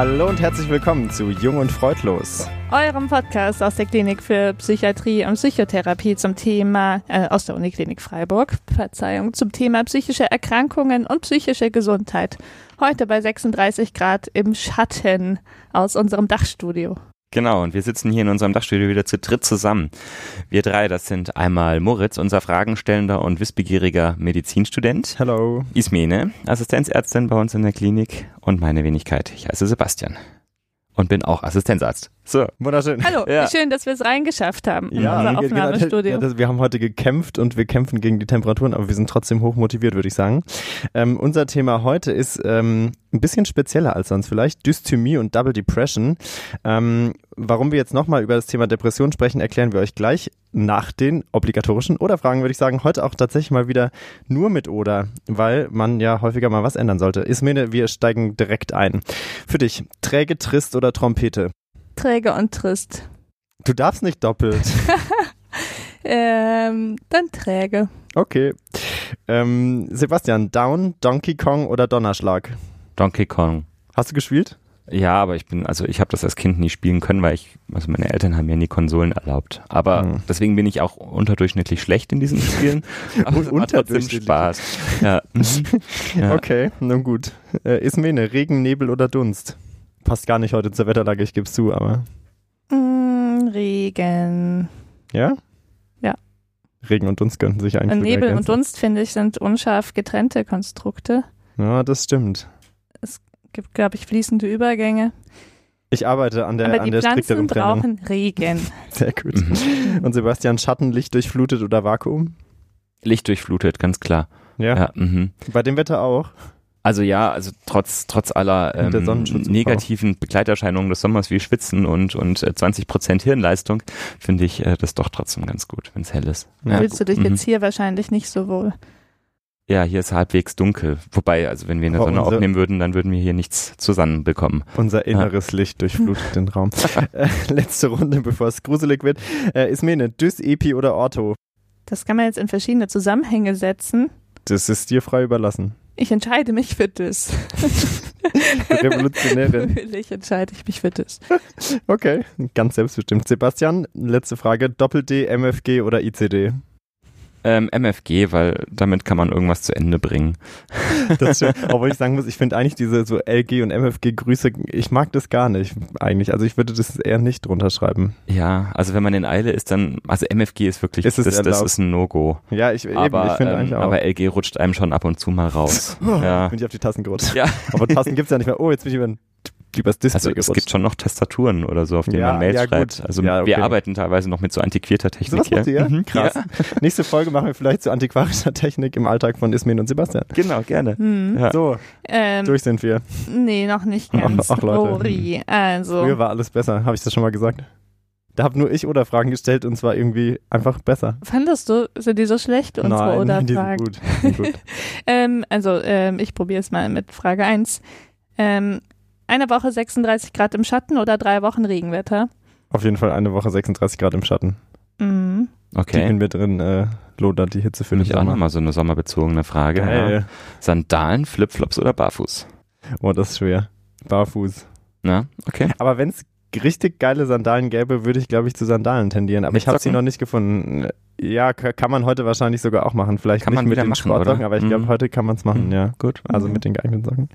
Hallo und herzlich willkommen zu Jung und Freudlos. Eurem Podcast aus der Klinik für Psychiatrie und Psychotherapie zum Thema, äh, aus der Uniklinik Freiburg, Verzeihung, zum Thema psychische Erkrankungen und psychische Gesundheit. Heute bei 36 Grad im Schatten aus unserem Dachstudio. Genau, und wir sitzen hier in unserem Dachstudio wieder zu dritt zusammen. Wir drei, das sind einmal Moritz, unser fragenstellender und wissbegieriger Medizinstudent. Hallo. Ismene, Assistenzärztin bei uns in der Klinik und meine Wenigkeit. Ich heiße Sebastian und bin auch Assistenzarzt. So, wunderschön. Hallo, ja. schön, dass wir es reingeschafft haben in Ja, unser genau, Aufnahmestudio. das- wir haben heute gekämpft und wir kämpfen gegen die Temperaturen, aber wir sind trotzdem hoch motiviert, würde ich sagen. Ähm, unser Thema heute ist ähm, ein bisschen spezieller als sonst vielleicht, Dysthymie und Double Depression. Ähm, warum wir jetzt nochmal über das Thema Depression sprechen, erklären wir euch gleich nach den obligatorischen Oder-Fragen, würde ich sagen. Heute auch tatsächlich mal wieder nur mit Oder, weil man ja häufiger mal was ändern sollte. Ismene, wir steigen direkt ein. Für dich, träge, trist oder Trompete? Träge und trist. Du darfst nicht doppelt. Ähm, dann träge. Okay. Ähm, Sebastian, Down, Donkey Kong oder Donnerschlag? Donkey Kong. Hast du gespielt? Ja, aber ich bin, also ich habe das als Kind nie spielen können, weil ich, also meine Eltern haben mir nie Konsolen erlaubt. Aber Hm. deswegen bin ich auch unterdurchschnittlich schlecht in diesen Spielen. Aber es macht trotzdem Unterdurchschnittlich. Spaß. Ja. mhm. ja. Okay, nun gut. Äh, Ismene, Regen, Nebel oder Dunst? Passt gar nicht heute zur Wetterlage, ich gebe zu, aber Mm, Regen. ja? Ja. Regen und Dunst könnten sich eigentlich Und Nebel und ergänzen. Dunst, finde ich, sind unscharf getrennte Konstrukte. Ja, das stimmt. Gibt, glaube ich, fließende Übergänge. Ich arbeite an der, Aber an der Pflanzen strikteren Trennung. brauchen Regen. Sehr gut. Mhm. Und Sebastian, Schatten, Licht durchflutet oder Vakuum? Licht durchflutet, ganz klar. Ja. Ja. mhm. Bei dem Wetter auch. Also ja, also trotz, trotz aller ähm, negativen Begleiterscheinungen des Sommers wie Schwitzen und, und äh, 20 Prozent Hirnleistung, finde ich äh, das doch trotzdem ganz gut, wenn es hell ist. Ja. Fühlst du dich Mhm. jetzt hier wahrscheinlich nicht so wohl? Ja, hier ist halbwegs dunkel. Wobei, also wenn wir in der Aber Sonne unser- aufnehmen würden, dann würden wir hier nichts zusammenbekommen. Unser inneres Licht durchflutet den Raum. Äh, letzte Runde, bevor es gruselig wird. Äh, Ismene, Dys, Epi oder Ortho? Das kann man jetzt in verschiedene Zusammenhänge setzen. Das ist dir frei überlassen. Ich entscheide mich für das. Revolutionärin. Natürlich entscheide ich mich für das. Okay, ganz selbstbestimmt. Sebastian, letzte Frage. Doppel-D, MFG oder ICD? Ähm, MFG, weil damit kann man irgendwas zu Ende bringen. Das stimmt. Obwohl ich sagen muss, ich finde eigentlich diese so LG und MFG Grüße, ich mag das gar nicht eigentlich. Also ich würde das eher nicht drunter schreiben. Ja, also wenn man in Eile ist, dann, also MFG ist wirklich, Ist das, das ist ein No-Go. Ja, ich, eben, Aber, ich finde ähm, eigentlich auch. aber LG rutscht einem schon ab und zu mal raus. ja. Bin ich auf die Tasten gerutscht. ja. Aber Tasten gibt's ja nicht mehr. Oh, jetzt bin ich über, übers Display Also es gibt schon noch Tastaturen oder so, auf denen Ja, man Mails ja, gut. schreibt. Also Ja, okay. wir arbeiten teilweise noch mit so antiquierter Technik macht ihr? Mhm. Krass. Ja, Nächste Folge machen wir vielleicht zu antiquarischer Technik im Alltag von Ismin und Sebastian. genau, gerne. Hm. Ja. So, Ähm, durch sind wir. nee, noch nicht ganz. Ach, Leute. Sorry. Also, Früher war alles besser. Habe ich das schon mal gesagt? Da habe nur ich oder Fragen gestellt und zwar irgendwie einfach besser. fandest du, sind die so schlecht, unsere Nein, die sind Oder-Fragen? gut. Die sind gut. Ähm, also, ähm, ich probiere es mal mit Frage 1. Ähm, eine Woche 36 Grad im Schatten oder drei Wochen Regenwetter? Auf jeden Fall eine Woche 36 Grad im Schatten. Mhm. Die Okay. in mir drin äh, lodert die Hitze für Finde den ich auch nochmal so eine sommerbezogene Frage. Ja. Sandalen, Flipflops oder Barfuß? Oh, das ist schwer. Barfuß. Na, okay. Aber wenn es richtig geile Sandalen gäbe, würde ich, glaube ich, zu Sandalen tendieren. Aber Mit ich habe sie noch nicht gefunden. Ja, ka- kann man heute wahrscheinlich sogar auch machen. Vielleicht Kann nicht man mit den machen, Sportsocken, oder? aber ich glaube, Mhm. heute kann man es machen, Mhm. ja. Gut. Also Mhm. mit den geeigneten Socken.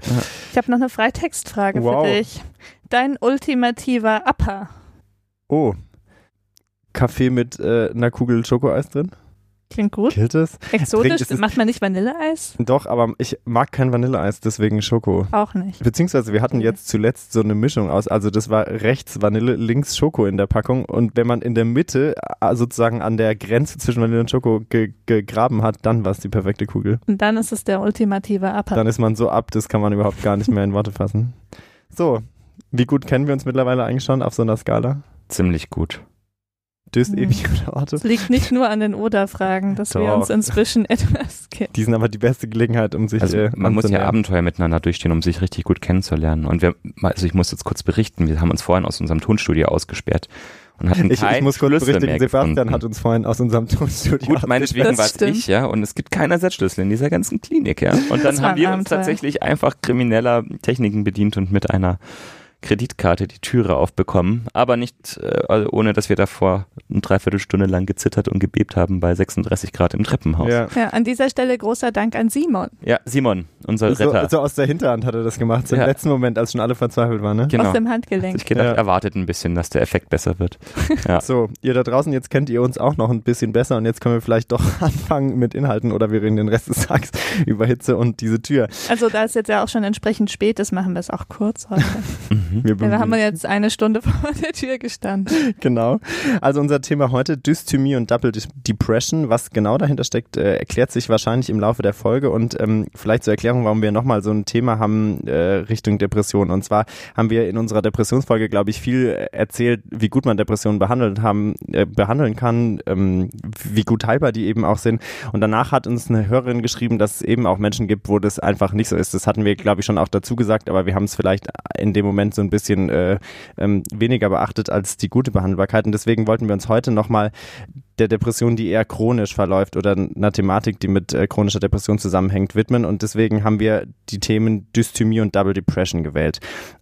Ich habe noch eine Freitextfrage Wow. für dich. Dein ultimativer Upper. Oh. Kaffee mit äh, einer Kugel Schokoeis drin? Klingt gut. Killt es? Exotisch. Trink- es Macht man nicht Vanilleeis? Doch, aber ich mag kein Vanilleeis, deswegen Schoko. Auch nicht. Beziehungsweise wir hatten jetzt zuletzt so eine Mischung aus, also das war rechts Vanille, links Schoko in der Packung und wenn man in der Mitte äh, sozusagen an der Grenze zwischen Vanille und Schoko ge gegraben hat, dann war es die perfekte Kugel. Und dann ist es der ultimative Upper. Dann ist man so ab, das kann man überhaupt gar nicht mehr in Worte fassen. So, wie gut kennen wir uns mittlerweile eigentlich schon auf so einer Skala? Ziemlich gut. Düst, Mhm. ewig oder Orte? Es liegt nicht nur an den Oder-Fragen, dass wir Doch. uns inzwischen etwas kennen. Die sind aber die beste Gelegenheit, um sich Also äh, man muss ja. Abenteuer miteinander durchstehen, um sich richtig gut kennenzulernen. Und wir, also ich muss jetzt kurz berichten, wir haben uns vorhin aus unserem Tonstudio ausgesperrt und hatten Ich, ich keinen muss kurz berichtigen, mehr Sebastian gefunden. hat uns vorhin aus unserem Tonstudio Gut, meinetwegen war es ich, ja, und es gibt keinen Ersatzschlüssel in dieser ganzen Klinik, ja. Und dann haben wir uns Abenteuer. tatsächlich einfach krimineller Techniken bedient und mit einer Kreditkarte die Türe aufbekommen, aber nicht äh, ohne, dass wir davor eine Dreiviertelstunde lang gezittert und gebebt haben bei 36 Grad im Treppenhaus. Ja, ja an dieser Stelle großer Dank an Simon. Ja, Simon, unser so, Retter. So aus der Hinterhand hat er das gemacht, so im letzten Moment, als schon alle verzweifelt waren. Ne? Genau. Aus dem Handgelenk. Ich gedacht, ja. erwartet ein bisschen, dass der Effekt besser wird. Ja. so, ihr da draußen, jetzt kennt ihr uns auch noch ein bisschen besser und jetzt können wir vielleicht doch anfangen mit Inhalten oder wir reden den Rest des Tages über Hitze und diese Tür. Also da es jetzt ja auch schon entsprechend spät ist, machen wir es auch kurz heute. Mhm. wir, ja, wir haben jetzt jetzt eine Stunde vor der Tür gestanden. Genau. Also unser Thema heute Dysthymie und Double Depression. Was genau dahinter steckt, äh, erklärt sich wahrscheinlich im Laufe der Folge und ähm, vielleicht zur Erklärung, warum wir nochmal so ein Thema haben äh, Richtung Depression. Und zwar haben wir in unserer Depressionsfolge, glaube ich, viel erzählt, wie gut man Depressionen behandelt haben, äh, behandeln kann, ähm, wie gut heilbar die eben auch sind. Und danach hat uns eine Hörerin geschrieben, dass es eben auch Menschen gibt, wo das einfach nicht so ist. Das hatten wir, glaube ich, schon auch dazu gesagt, aber wir haben es vielleicht in dem Moment so ein bisschen äh, ähm, weniger beachtet als die gute Behandelbarkeit. Und deswegen wollten wir uns heute nochmal der Depression, die eher chronisch verläuft oder einer Thematik, die mit äh, chronischer Depression zusammenhängt, widmen. Und deswegen haben wir die Themen Dysthymie und Double Depression gewählt.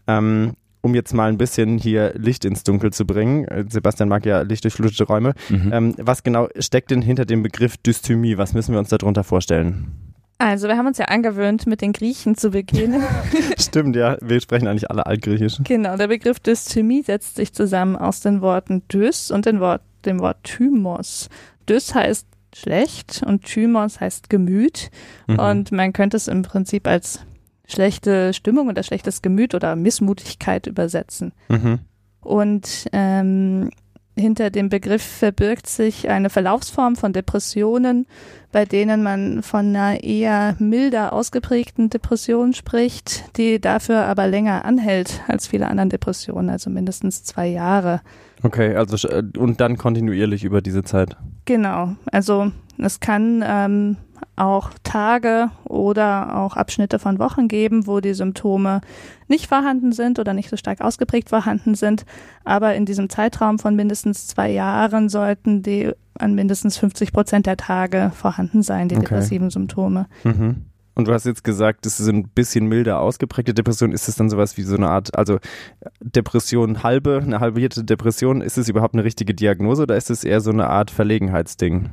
Ähm, um jetzt mal ein bisschen hier Licht ins Dunkel zu bringen. Äh, Sebastian mag ja lichtdurchflutete Räume. Mhm. Ähm, was genau steckt denn hinter dem Begriff Dysthymie? Was müssen wir uns darunter vorstellen? Also, wir haben uns ja angewöhnt, mit den Griechen zu beginnen. Stimmt, ja. Wir sprechen eigentlich alle Altgriechisch. Genau, der Begriff Dysthymie setzt sich zusammen aus den Worten Dys und dem Wort, dem Wort Thymos. Dys heißt schlecht und Thymos heißt Gemüt. Mhm. Und man könnte es im Prinzip als schlechte Stimmung oder schlechtes Gemüt oder Missmutigkeit übersetzen. Mhm. Und ähm, hinter dem Begriff verbirgt sich eine Verlaufsform von Depressionen, bei denen man von einer eher milder ausgeprägten Depression spricht, die dafür aber länger anhält als viele anderen Depressionen, also mindestens zwei Jahre. Okay, also äh, und dann kontinuierlich über diese Zeit. Genau, also es kann ähm, auch Tage oder auch Abschnitte von Wochen geben, wo die Symptome nicht vorhanden sind oder nicht so stark ausgeprägt vorhanden sind. Aber in diesem Zeitraum von mindestens zwei Jahren sollten die an mindestens 50 Prozent der Tage vorhanden sein, die okay. depressiven Symptome. Mhm. Und du hast jetzt gesagt, das ist ein bisschen milder ausgeprägte Depression. Ist es dann sowas wie so eine Art, also Depression halbe, eine halbierte Depression? Ist es überhaupt eine richtige Diagnose oder ist es eher so eine Art Verlegenheitsding?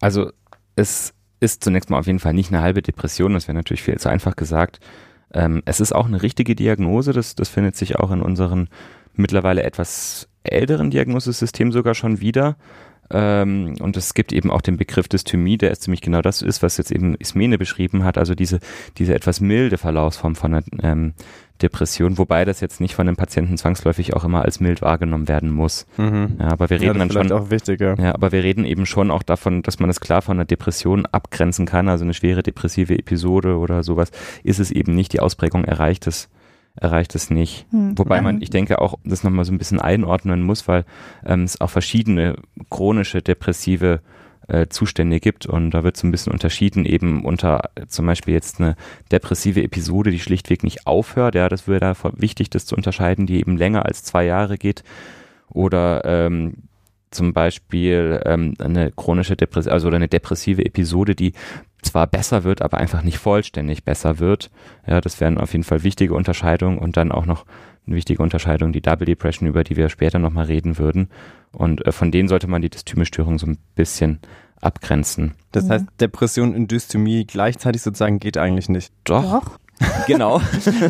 Also es ist zunächst mal auf jeden Fall nicht eine halbe Depression, das wäre natürlich viel zu einfach gesagt. Ähm, es ist auch eine richtige Diagnose, das, das findet sich auch in unseren mittlerweile etwas älteren Diagnosesystem sogar schon wieder. Ähm, und es gibt eben auch den Begriff Dysthymie, der ist ziemlich genau das ist, was jetzt eben Ismene beschrieben hat, also diese, diese etwas milde Verlaufsform von einer ähm, Depression, wobei das jetzt nicht von den Patienten zwangsläufig auch immer als mild wahrgenommen werden muss. Mhm. Ja, aber wir reden ja, dann schon auch wichtig, ja. ja, aber wir reden eben schon auch davon, dass man es klar von einer Depression abgrenzen kann, also eine schwere depressive Episode oder sowas, ist es eben nicht, die Ausprägung erreicht es erreicht es nicht. Mhm. Wobei man, ich denke, auch das nochmal so ein bisschen einordnen muss, weil ähm, es auch verschiedene chronische depressive äh, Zustände gibt. Und da wird so ein bisschen unterschieden, eben unter äh, zum Beispiel jetzt eine depressive Episode, die schlichtweg nicht aufhört. Ja, das wäre da wichtig, das zu unterscheiden, die eben länger als zwei Jahre geht. Oder ähm, zum Beispiel ähm, eine chronische Depression, also eine depressive Episode, die zwar besser wird, aber einfach nicht vollständig besser wird. Ja, das wären auf jeden Fall wichtige Unterscheidungen und dann auch noch eine wichtige Unterscheidung, die Double Depression, über die wir später nochmal reden würden. Und äh, von denen sollte man die Dysthyme-Störung so ein bisschen abgrenzen. Das mhm. heißt, Depression und Dysthymie gleichzeitig sozusagen geht eigentlich nicht. Doch. Doch. Genau.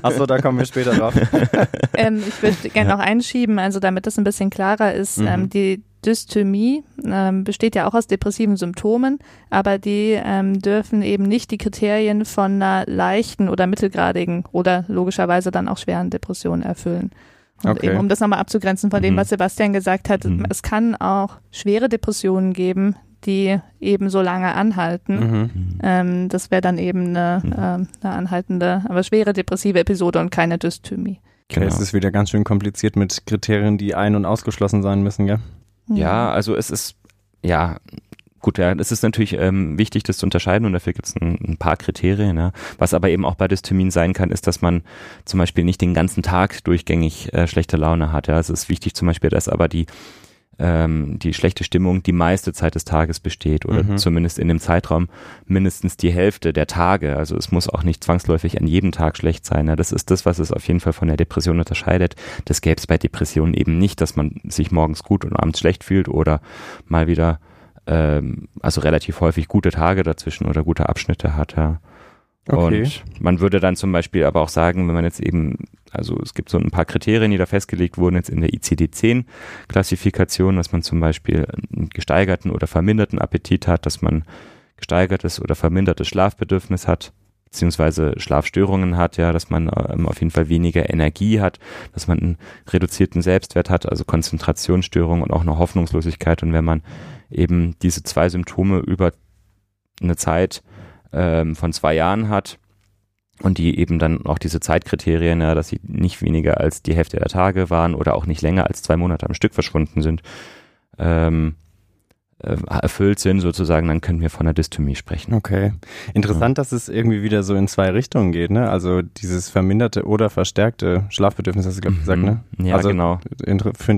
Achso, da kommen wir später drauf. ähm, ich würde gerne noch einschieben, also damit das ein bisschen klarer ist, mhm. ähm, die Dysthymie ähm, besteht ja auch aus depressiven Symptomen, aber die ähm, dürfen eben nicht die Kriterien von einer leichten oder mittelgradigen oder logischerweise dann auch schweren Depression erfüllen. Und okay. eben, um das nochmal abzugrenzen von dem, mhm. was Sebastian gesagt hat, mhm. es kann auch schwere Depressionen geben, die eben so lange anhalten. Mhm. Ähm, das wäre dann eben eine, mhm. äh, eine anhaltende, aber schwere depressive Episode und keine Dysthymie. Okay, genau. es ist wieder ganz schön kompliziert mit Kriterien, die ein- und ausgeschlossen sein müssen, ja? Ja, also es ist, ja, gut, ja, es ist natürlich ähm, wichtig, das zu unterscheiden und dafür gibt es ein, ein, paar Kriterien. Ja. Was aber eben auch bei Dysthymien sein kann, ist, dass man zum Beispiel nicht den ganzen Tag durchgängig äh, schlechte Laune hat. Ja. Es ist wichtig zum Beispiel, dass aber die ähm, die schlechte Stimmung die meiste Zeit des Tages besteht oder mhm. zumindest in dem Zeitraum mindestens die Hälfte der Tage. Also es muss auch nicht zwangsläufig an jedem Tag schlecht sein. Ja, das ist das, was es auf jeden Fall von der Depression unterscheidet. Das gäbe es bei Depressionen eben nicht, dass man sich morgens gut und abends schlecht fühlt oder mal wieder ähm, also relativ häufig gute Tage dazwischen oder gute Abschnitte hat. Ja. Okay. Und man würde dann zum Beispiel aber auch sagen, wenn man jetzt eben, also es gibt so ein paar Kriterien, die da festgelegt wurden jetzt in der ICD-10-Klassifikation, dass man zum Beispiel einen gesteigerten oder verminderten Appetit hat, dass man gesteigertes oder vermindertes Schlafbedürfnis hat, beziehungsweise Schlafstörungen hat, ja, dass man ähm, auf jeden Fall weniger Energie hat, dass man einen reduzierten Selbstwert hat, also Konzentrationsstörungen und auch eine Hoffnungslosigkeit. Und wenn man eben diese zwei Symptome über eine Zeit ähm, von zwei Jahren hat und die eben dann auch diese Zeitkriterien, ja, dass sie nicht weniger als die Hälfte der Tage waren oder auch nicht länger als zwei Monate am Stück verschwunden sind, ähm, äh, erfüllt sind, sozusagen, dann können wir von einer Dystomie sprechen. Okay. Interessant, ja. dass es irgendwie wieder so in zwei Richtungen geht, ne? Also dieses verminderte oder verstärkte Schlafbedürfnis, hast du, glaube ich, gesagt, ne? Ja, also, genau.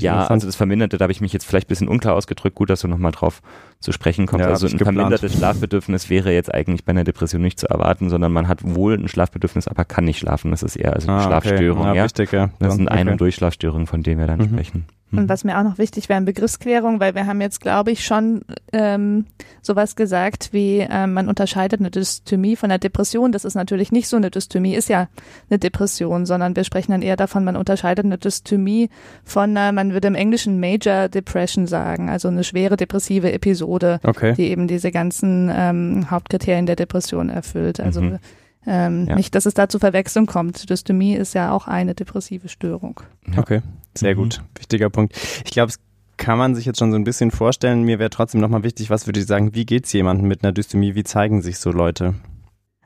ja, also das Verminderte, da habe ich mich jetzt vielleicht ein bisschen unklar ausgedrückt. Gut, dass du nochmal drauf zu sprechen kommst. Ja, also ein geplant. vermindertes Schlafbedürfnis wäre jetzt eigentlich bei einer Depression nicht zu erwarten, sondern man hat wohl ein Schlafbedürfnis, aber kann nicht schlafen. Das ist eher also eine ah, Schlafstörung. Okay. Ja, ja. Richtig, ja. Das sind Ein- und Durchschlafstörungen, von denen wir dann mhm. sprechen. Und mhm. was mir auch noch wichtig wäre, eine Begriffsklärung, weil wir haben jetzt, glaube ich, schon ähm, sowas gesagt, wie ähm, man unterscheidet eine Dysthymie von einer Depression. Das ist natürlich nicht so. Eine Dysthymie ist ja eine Depression, sondern wir sprechen dann eher davon, man unterscheidet eine Dysthymie von einer, man würde im Englischen Major Depression sagen, also eine schwere depressive Episode, okay. die eben diese ganzen ähm, Hauptkriterien der Depression erfüllt. Also mhm. Ähm, ja. Nicht, dass es da zu Verwechslung kommt. Dystomie ist ja auch eine depressive Störung. Okay, sehr mhm. gut. Wichtiger Punkt. Ich glaube, es kann man sich jetzt schon so ein bisschen vorstellen. Mir wäre trotzdem nochmal wichtig, was würde ich sagen, wie geht es jemandem mit einer Dystomie? Wie zeigen sich so Leute?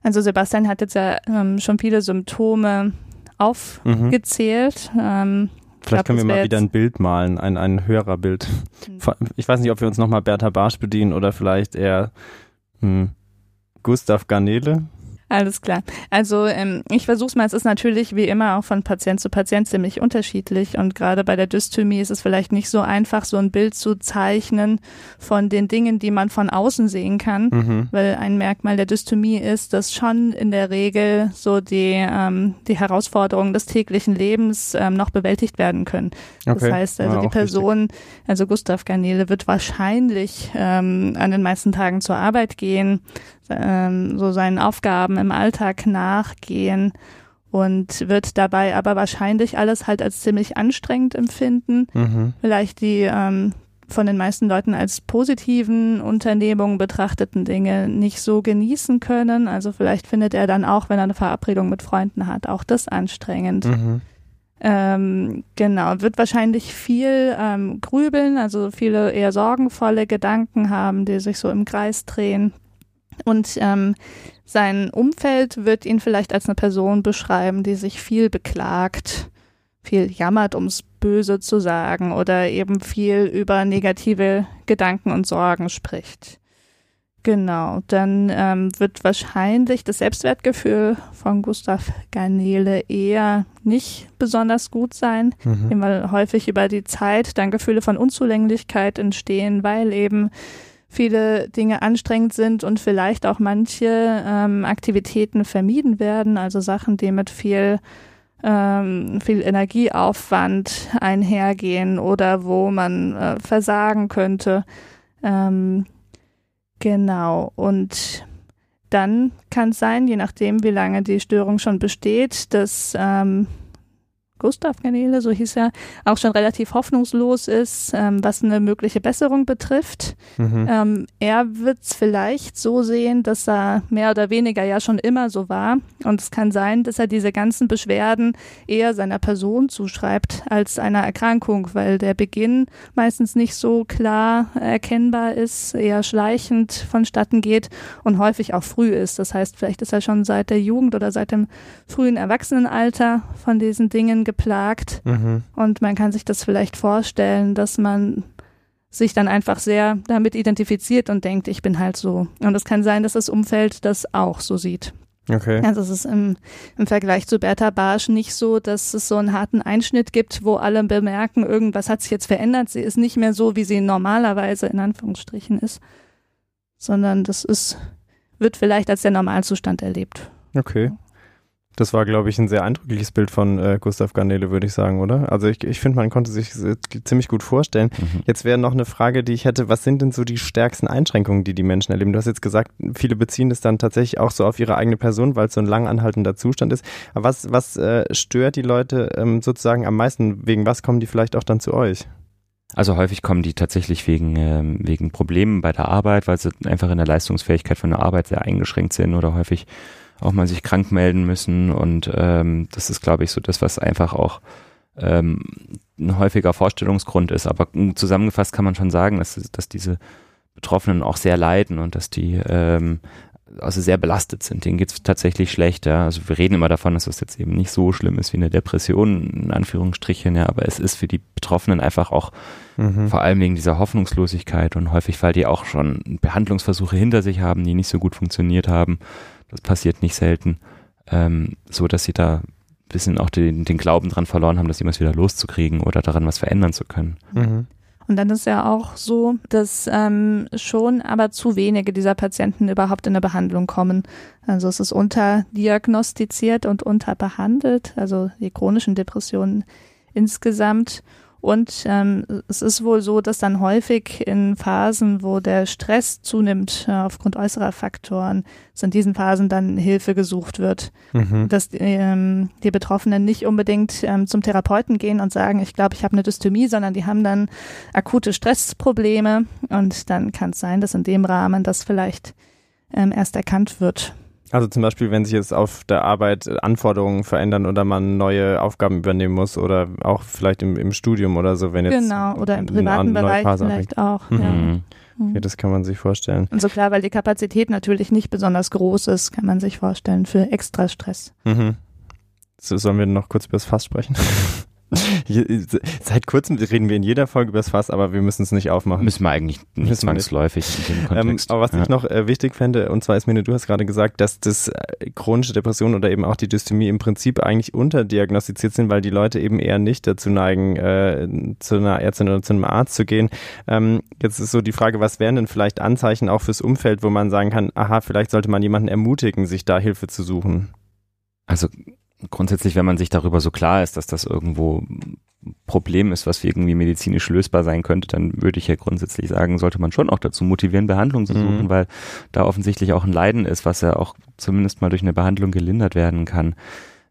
Also Sebastian hat jetzt ja ähm, schon viele Symptome aufgezählt. Mhm. Ähm, Vielleicht glaub, können wir mal wieder ein Bild malen, ein, ein Hörerbild. Mhm. Ich weiß nicht, ob wir uns nochmal Bertha Barsch bedienen oder vielleicht eher hm, Gustav Garnele. Alles klar. Also ähm, ich versuche es mal. Es ist natürlich wie immer auch von Patient zu Patient ziemlich unterschiedlich und gerade bei der Dysthymie ist es vielleicht nicht so einfach, so ein Bild zu zeichnen von den Dingen, die man von außen sehen kann, mhm. weil ein Merkmal der Dysthymie ist, dass schon in der Regel so die ähm, die Herausforderungen des täglichen Lebens ähm, noch bewältigt werden können. Okay. Das heißt also ja, die Person, richtig. also Gustav Garnele wird wahrscheinlich ähm, an den meisten Tagen zur Arbeit gehen, ähm, so seinen Aufgaben im Alltag nachgehen und wird dabei aber wahrscheinlich alles halt als ziemlich anstrengend empfinden. Mhm. Vielleicht die ähm, von den meisten Leuten als positiven Unternehmungen betrachteten Dinge nicht so genießen können. Also vielleicht findet er dann auch, wenn er eine Verabredung mit Freunden hat, auch das anstrengend. Mhm. Ähm, genau, wird wahrscheinlich viel ähm, grübeln, also viele eher sorgenvolle Gedanken haben, die sich so im Kreis drehen. Und ähm, sein Umfeld wird ihn vielleicht als eine Person beschreiben, die sich viel beklagt, viel jammert, ums Böse zu sagen oder eben viel über negative Gedanken und Sorgen spricht. Genau, dann ähm, wird wahrscheinlich das Selbstwertgefühl von Gustav Garnele eher nicht besonders gut sein, mhm. weil häufig über die Zeit dann Gefühle von Unzulänglichkeit entstehen, weil eben viele Dinge anstrengend sind und vielleicht auch manche ähm, Aktivitäten vermieden werden, also Sachen, die mit viel ähm, viel Energieaufwand einhergehen oder wo man äh, versagen könnte. Ähm, genau. Und dann kann es sein, je nachdem, wie lange die Störung schon besteht, dass ähm, Gustav Garnele, so hieß er, auch schon relativ hoffnungslos ist, ähm, was eine mögliche Besserung betrifft. Mhm. Ähm, er wird es vielleicht so sehen, dass er mehr oder weniger ja schon immer so war. Und es kann sein, dass er diese ganzen Beschwerden eher seiner Person zuschreibt als einer Erkrankung, weil der Beginn meistens nicht so klar erkennbar ist, eher schleichend vonstatten geht und häufig auch früh ist. Das heißt, vielleicht ist er schon seit der Jugend oder seit dem frühen Erwachsenenalter von diesen Dingen geplagt. Mhm. Und man kann sich das vielleicht vorstellen, dass man sich dann einfach sehr damit identifiziert und denkt, ich bin halt so. Und es kann sein, dass das Umfeld das auch so sieht. Okay. Also es ist im, im Vergleich zu Bertha Barsch nicht so, dass es so einen harten Einschnitt gibt, wo alle bemerken, irgendwas hat sich jetzt verändert. Sie ist nicht mehr so, wie sie normalerweise in Anführungsstrichen ist, sondern das ist, wird vielleicht als der Normalzustand erlebt. Okay. Das war, glaube ich, ein sehr eindrückliches Bild von äh, Gustav Garnele, würde ich sagen, oder? Also ich, ich finde, man konnte sich ziemlich gut vorstellen. Mhm. Jetzt wäre noch eine Frage, die ich hätte, was sind denn so die stärksten Einschränkungen, die die Menschen erleben? Du hast jetzt gesagt, viele beziehen das dann tatsächlich auch so auf ihre eigene Person, weil es so ein lang anhaltender Zustand ist. Aber was, was äh, stört die Leute ähm, sozusagen am meisten? Wegen was kommen die vielleicht auch dann zu euch? Also häufig kommen die tatsächlich wegen, ähm, wegen Problemen bei der Arbeit, weil sie einfach in der Leistungsfähigkeit von der Arbeit sehr eingeschränkt sind oder häufig auch mal sich krank melden müssen und ähm, das ist, glaube ich, so das, was einfach auch ähm, ein häufiger Vorstellungsgrund ist. Aber zusammengefasst kann man schon sagen, dass, dass diese Betroffenen auch sehr leiden und dass die ähm, also sehr belastet sind. Denen geht's tatsächlich schlecht. Ja. Also wir reden immer davon, dass das jetzt eben nicht so schlimm ist wie eine Depression, in Anführungsstrichen, ja, aber es ist für die Betroffenen einfach auch mhm. vor allem wegen dieser Hoffnungslosigkeit und häufig, weil die auch schon Behandlungsversuche hinter sich haben, die nicht so gut funktioniert haben, das passiert nicht selten, ähm, so dass sie da ein bisschen auch den, den Glauben dran verloren haben, dass jemand wieder loszukriegen oder daran was verändern zu können. Mhm. Und dann ist ja auch so, dass ähm, schon aber zu wenige dieser Patienten überhaupt in eine Behandlung kommen. Also es ist unterdiagnostiziert und unterbehandelt, also die chronischen Depressionen insgesamt. Und ähm, es ist wohl so, dass dann häufig in Phasen, wo der Stress zunimmt äh, aufgrund äußerer Faktoren, dass in diesen Phasen dann Hilfe gesucht wird. Mhm. Dass ähm, die Betroffenen nicht unbedingt ähm, zum Therapeuten gehen und sagen, ich glaube, ich habe eine Dystomie, sondern die haben dann akute Stressprobleme und dann kann es sein, dass in dem Rahmen das vielleicht ähm, erst erkannt wird. Also zum Beispiel, wenn sich jetzt auf der Arbeit Anforderungen verändern oder man neue Aufgaben übernehmen muss oder auch vielleicht im, im Studium oder so, wenn jetzt genau oder im privaten Bereich vielleicht anfängt. auch. Mhm. Ja. Mhm. Okay, das kann man sich vorstellen. Und so klar, weil die Kapazität natürlich nicht besonders groß ist, kann man sich vorstellen für extra Stress. Mhm. So, sollen wir noch kurz über das Fass sprechen? Seit kurzem reden wir in jeder Folge über das Fass, aber wir müssen es nicht aufmachen. Müssen wir eigentlich nicht müssen zwangsläufig nicht. in dem Kontext. Ähm, aber was ja. ich noch äh, wichtig fände, und zwar ist mir, du hast gerade gesagt, dass das äh, chronische Depression oder eben auch die Dysthymie im Prinzip eigentlich unterdiagnostiziert sind, weil die Leute eben eher nicht dazu neigen, äh, zu einer Ärztin oder zu einem Arzt zu gehen. Ähm, jetzt ist so die Frage, was wären denn vielleicht Anzeichen auch fürs Umfeld, wo man sagen kann, aha, vielleicht sollte man jemanden ermutigen, sich da Hilfe zu suchen? Also grundsätzlich, wenn man sich darüber so klar ist, dass das irgendwo ein Problem ist, was irgendwie medizinisch lösbar sein könnte, dann würde ich ja grundsätzlich sagen, sollte man schon auch dazu motivieren, Behandlung zu suchen, mhm. weil da offensichtlich auch ein Leiden ist, was ja auch zumindest mal durch eine Behandlung gelindert werden kann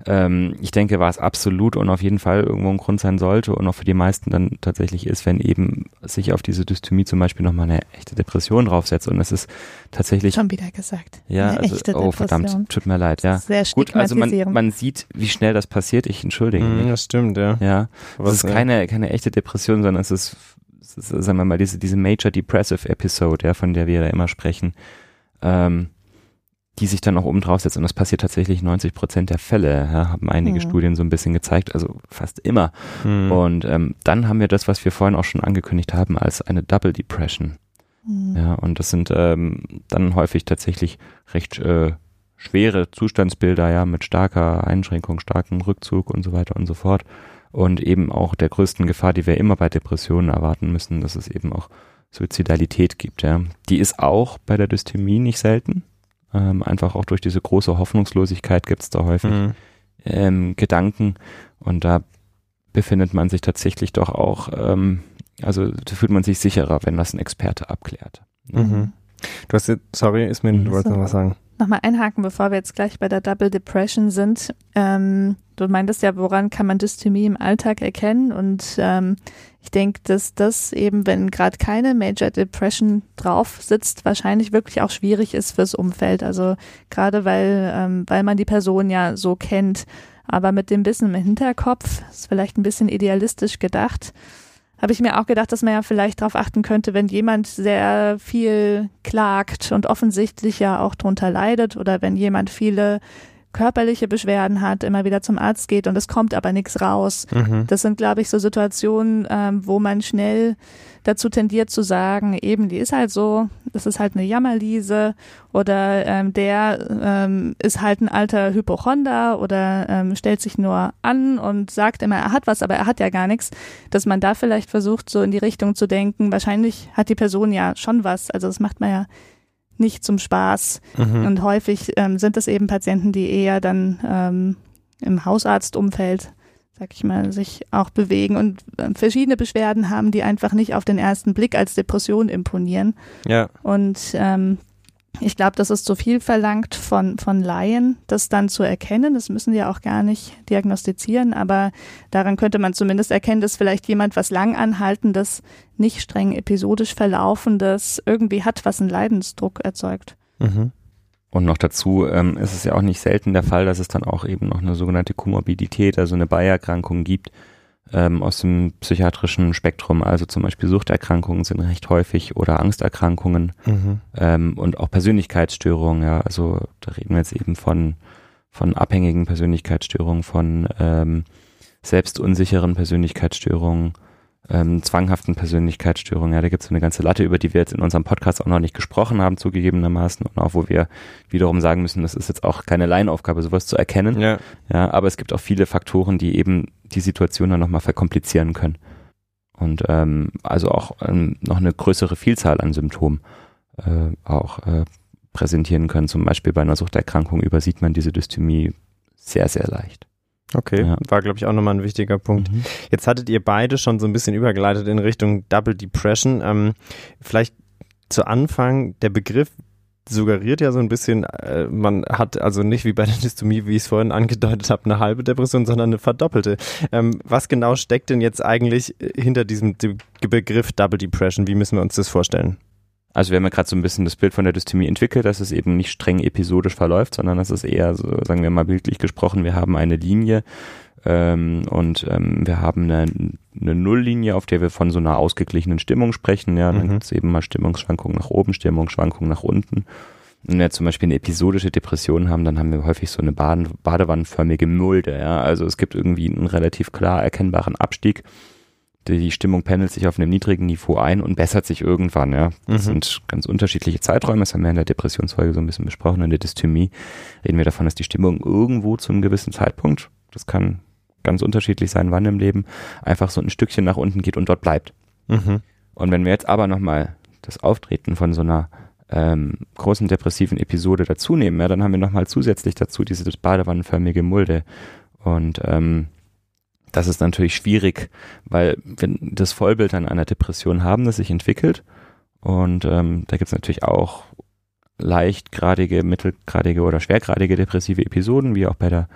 ähm, ich denke, was absolut und auf jeden Fall irgendwo ein Grund sein sollte und auch für die meisten dann tatsächlich ist, wenn eben sich auf diese Dysthymie zum Beispiel nochmal eine echte Depression draufsetzt und es ist tatsächlich. Schon wieder gesagt. Ja, eine also, echte oh verdammt, tut mir leid, ja. Sehr Gut, also man, man sieht, wie schnell das passiert, ich entschuldige mm, Das stimmt, ja. Ja, es ist keine, keine echte Depression, sondern es ist, es ist, sagen wir mal, diese, diese Major Depressive Episode, ja, von der wir da immer sprechen. Ähm, die sich dann auch oben draufsetzt. Und das passiert tatsächlich 90 Prozent der Fälle, ja, haben einige mhm. Studien so ein bisschen gezeigt, also fast immer. Mhm. Und ähm, dann haben wir das, was wir vorhin auch schon angekündigt haben, als eine Double Depression. Mhm. Ja, und das sind ähm, dann häufig tatsächlich recht äh, schwere Zustandsbilder, ja, mit starker Einschränkung, starkem Rückzug und so weiter und so fort. Und eben auch der größten Gefahr, die wir immer bei Depressionen erwarten müssen, dass es eben auch Suizidalität gibt, ja. Die ist auch bei der Dysthymie nicht selten. Ähm, einfach auch durch diese große Hoffnungslosigkeit gibt es da häufig mhm. ähm, Gedanken und da befindet man sich tatsächlich doch auch, ähm, also da fühlt man sich sicherer, wenn das ein Experte abklärt. Mhm. Du hast jetzt, sorry, ist mir, du wolltest noch was sagen nochmal einhaken, bevor wir jetzt gleich bei der Double Depression sind. Ähm, du meintest ja, woran kann man Dysthymie im Alltag erkennen? Und ähm, ich denke, dass das eben, wenn gerade keine Major Depression drauf sitzt, wahrscheinlich wirklich auch schwierig ist fürs Umfeld. Also gerade weil, ähm, weil man die Person ja so kennt. Aber mit dem Wissen im Hinterkopf ist vielleicht ein bisschen idealistisch gedacht habe ich mir auch gedacht, dass man ja vielleicht darauf achten könnte, wenn jemand sehr viel klagt und offensichtlich ja auch drunter leidet oder wenn jemand viele körperliche Beschwerden hat, immer wieder zum Arzt geht und es kommt aber nichts raus. Mhm. Das sind, glaube ich, so Situationen, ähm, wo man schnell dazu tendiert zu sagen, eben, die ist halt so, das ist halt eine Jammerliese oder ähm, der ähm, ist halt ein alter Hypochonder oder ähm, stellt sich nur an und sagt immer, er hat was, aber er hat ja gar nichts, dass man da vielleicht versucht, so in die Richtung zu denken, wahrscheinlich hat die Person ja schon was, also das macht man ja nicht zum Spaß. Mhm. Und häufig ähm, sind es eben Patienten, die eher dann ähm, im Hausarztumfeld sag ich mal, sich auch bewegen und äh, verschiedene Beschwerden haben, die einfach nicht auf den ersten Blick als Depression imponieren. Ja. Und ähm, ich glaube, das ist zu viel verlangt von, von Laien, das dann zu erkennen. Das müssen die auch gar nicht diagnostizieren, aber daran könnte man zumindest erkennen, dass vielleicht jemand was langanhaltendes, nicht streng episodisch verlaufendes irgendwie hat, was einen Leidensdruck erzeugt. Mhm. Und noch dazu ähm, ist es ja auch nicht selten der Fall, dass es dann auch eben noch eine sogenannte Komorbidität, also eine Beierkrankung gibt ähm, aus dem psychiatrischen Spektrum. Also zum Beispiel Suchterkrankungen sind recht häufig oder Angsterkrankungen mhm. ähm, und auch Persönlichkeitsstörungen. Ja, also da reden wir jetzt eben von von abhängigen Persönlichkeitsstörungen, von ähm, selbstunsicheren Persönlichkeitsstörungen ähm, zwanghaften Persönlichkeitsstörungen. Ja, da gibt es so eine ganze Latte, über die wir jetzt in unserem Podcast auch noch nicht gesprochen haben, zugegebenermaßen. Und auch wo wir wiederum sagen müssen, das ist jetzt auch keine Laienaufgabe, sowas zu erkennen. Ja. ja aber es gibt auch viele Faktoren, die eben die Situation dann nochmal verkomplizieren können. Und ähm, also auch ähm, noch eine größere Vielzahl an Symptomen äh, auch äh, präsentieren können. Zum Beispiel bei einer Suchterkrankung übersieht man diese Dysthymie sehr, sehr leicht. Okay, ja. war glaube ich auch nochmal ein wichtiger Punkt. Mhm. Jetzt hattet ihr beide schon so ein bisschen übergeleitet in Richtung Double Depression. Ähm, vielleicht zu Anfang, der Begriff suggeriert ja so ein bisschen, äh, man hat also nicht wie bei der Dystomie, wie ich es vorhin angedeutet habe, eine halbe Depression, sondern eine verdoppelte. Ähm, was genau steckt denn jetzt eigentlich hinter diesem Begriff Double Depression? Wie müssen wir uns das vorstellen? Also wir haben ja gerade so ein bisschen das Bild von der Dysthymie entwickelt, dass es eben nicht streng episodisch verläuft, sondern dass es eher, so, sagen wir mal bildlich gesprochen, wir haben eine Linie ähm, und ähm, wir haben eine, eine Nulllinie, auf der wir von so einer ausgeglichenen Stimmung sprechen. Ja, dann mhm. gibt es eben mal Stimmungsschwankungen nach oben, Stimmungsschwankungen nach unten. Wenn wir zum Beispiel eine episodische Depression haben, dann haben wir häufig so eine Baden badewannenförmige Mulde. Ja? Also es gibt irgendwie einen relativ klar erkennbaren Abstieg die Stimmung pendelt sich auf einem niedrigen Niveau ein und bessert sich irgendwann, ja. Das mhm. sind ganz unterschiedliche Zeiträume, das haben wir in der Depressionsfolge so ein bisschen besprochen. In der Dysthymie reden wir davon, dass die Stimmung irgendwo zu einem gewissen Zeitpunkt, das kann ganz unterschiedlich sein, wann im Leben, einfach so ein Stückchen nach unten geht und dort bleibt. Mhm. Und wenn wir jetzt aber nochmal das Auftreten von so einer ähm, großen depressiven Episode dazu nehmen, ja, dann haben wir nochmal zusätzlich dazu diese badewannenförmige Mulde. Und ähm, das ist natürlich schwierig, weil wir das Vollbild an einer Depression haben, das sich entwickelt. Und ähm, da gibt es natürlich auch leichtgradige, mittelgradige oder schwergradige depressive Episoden, wie auch bei der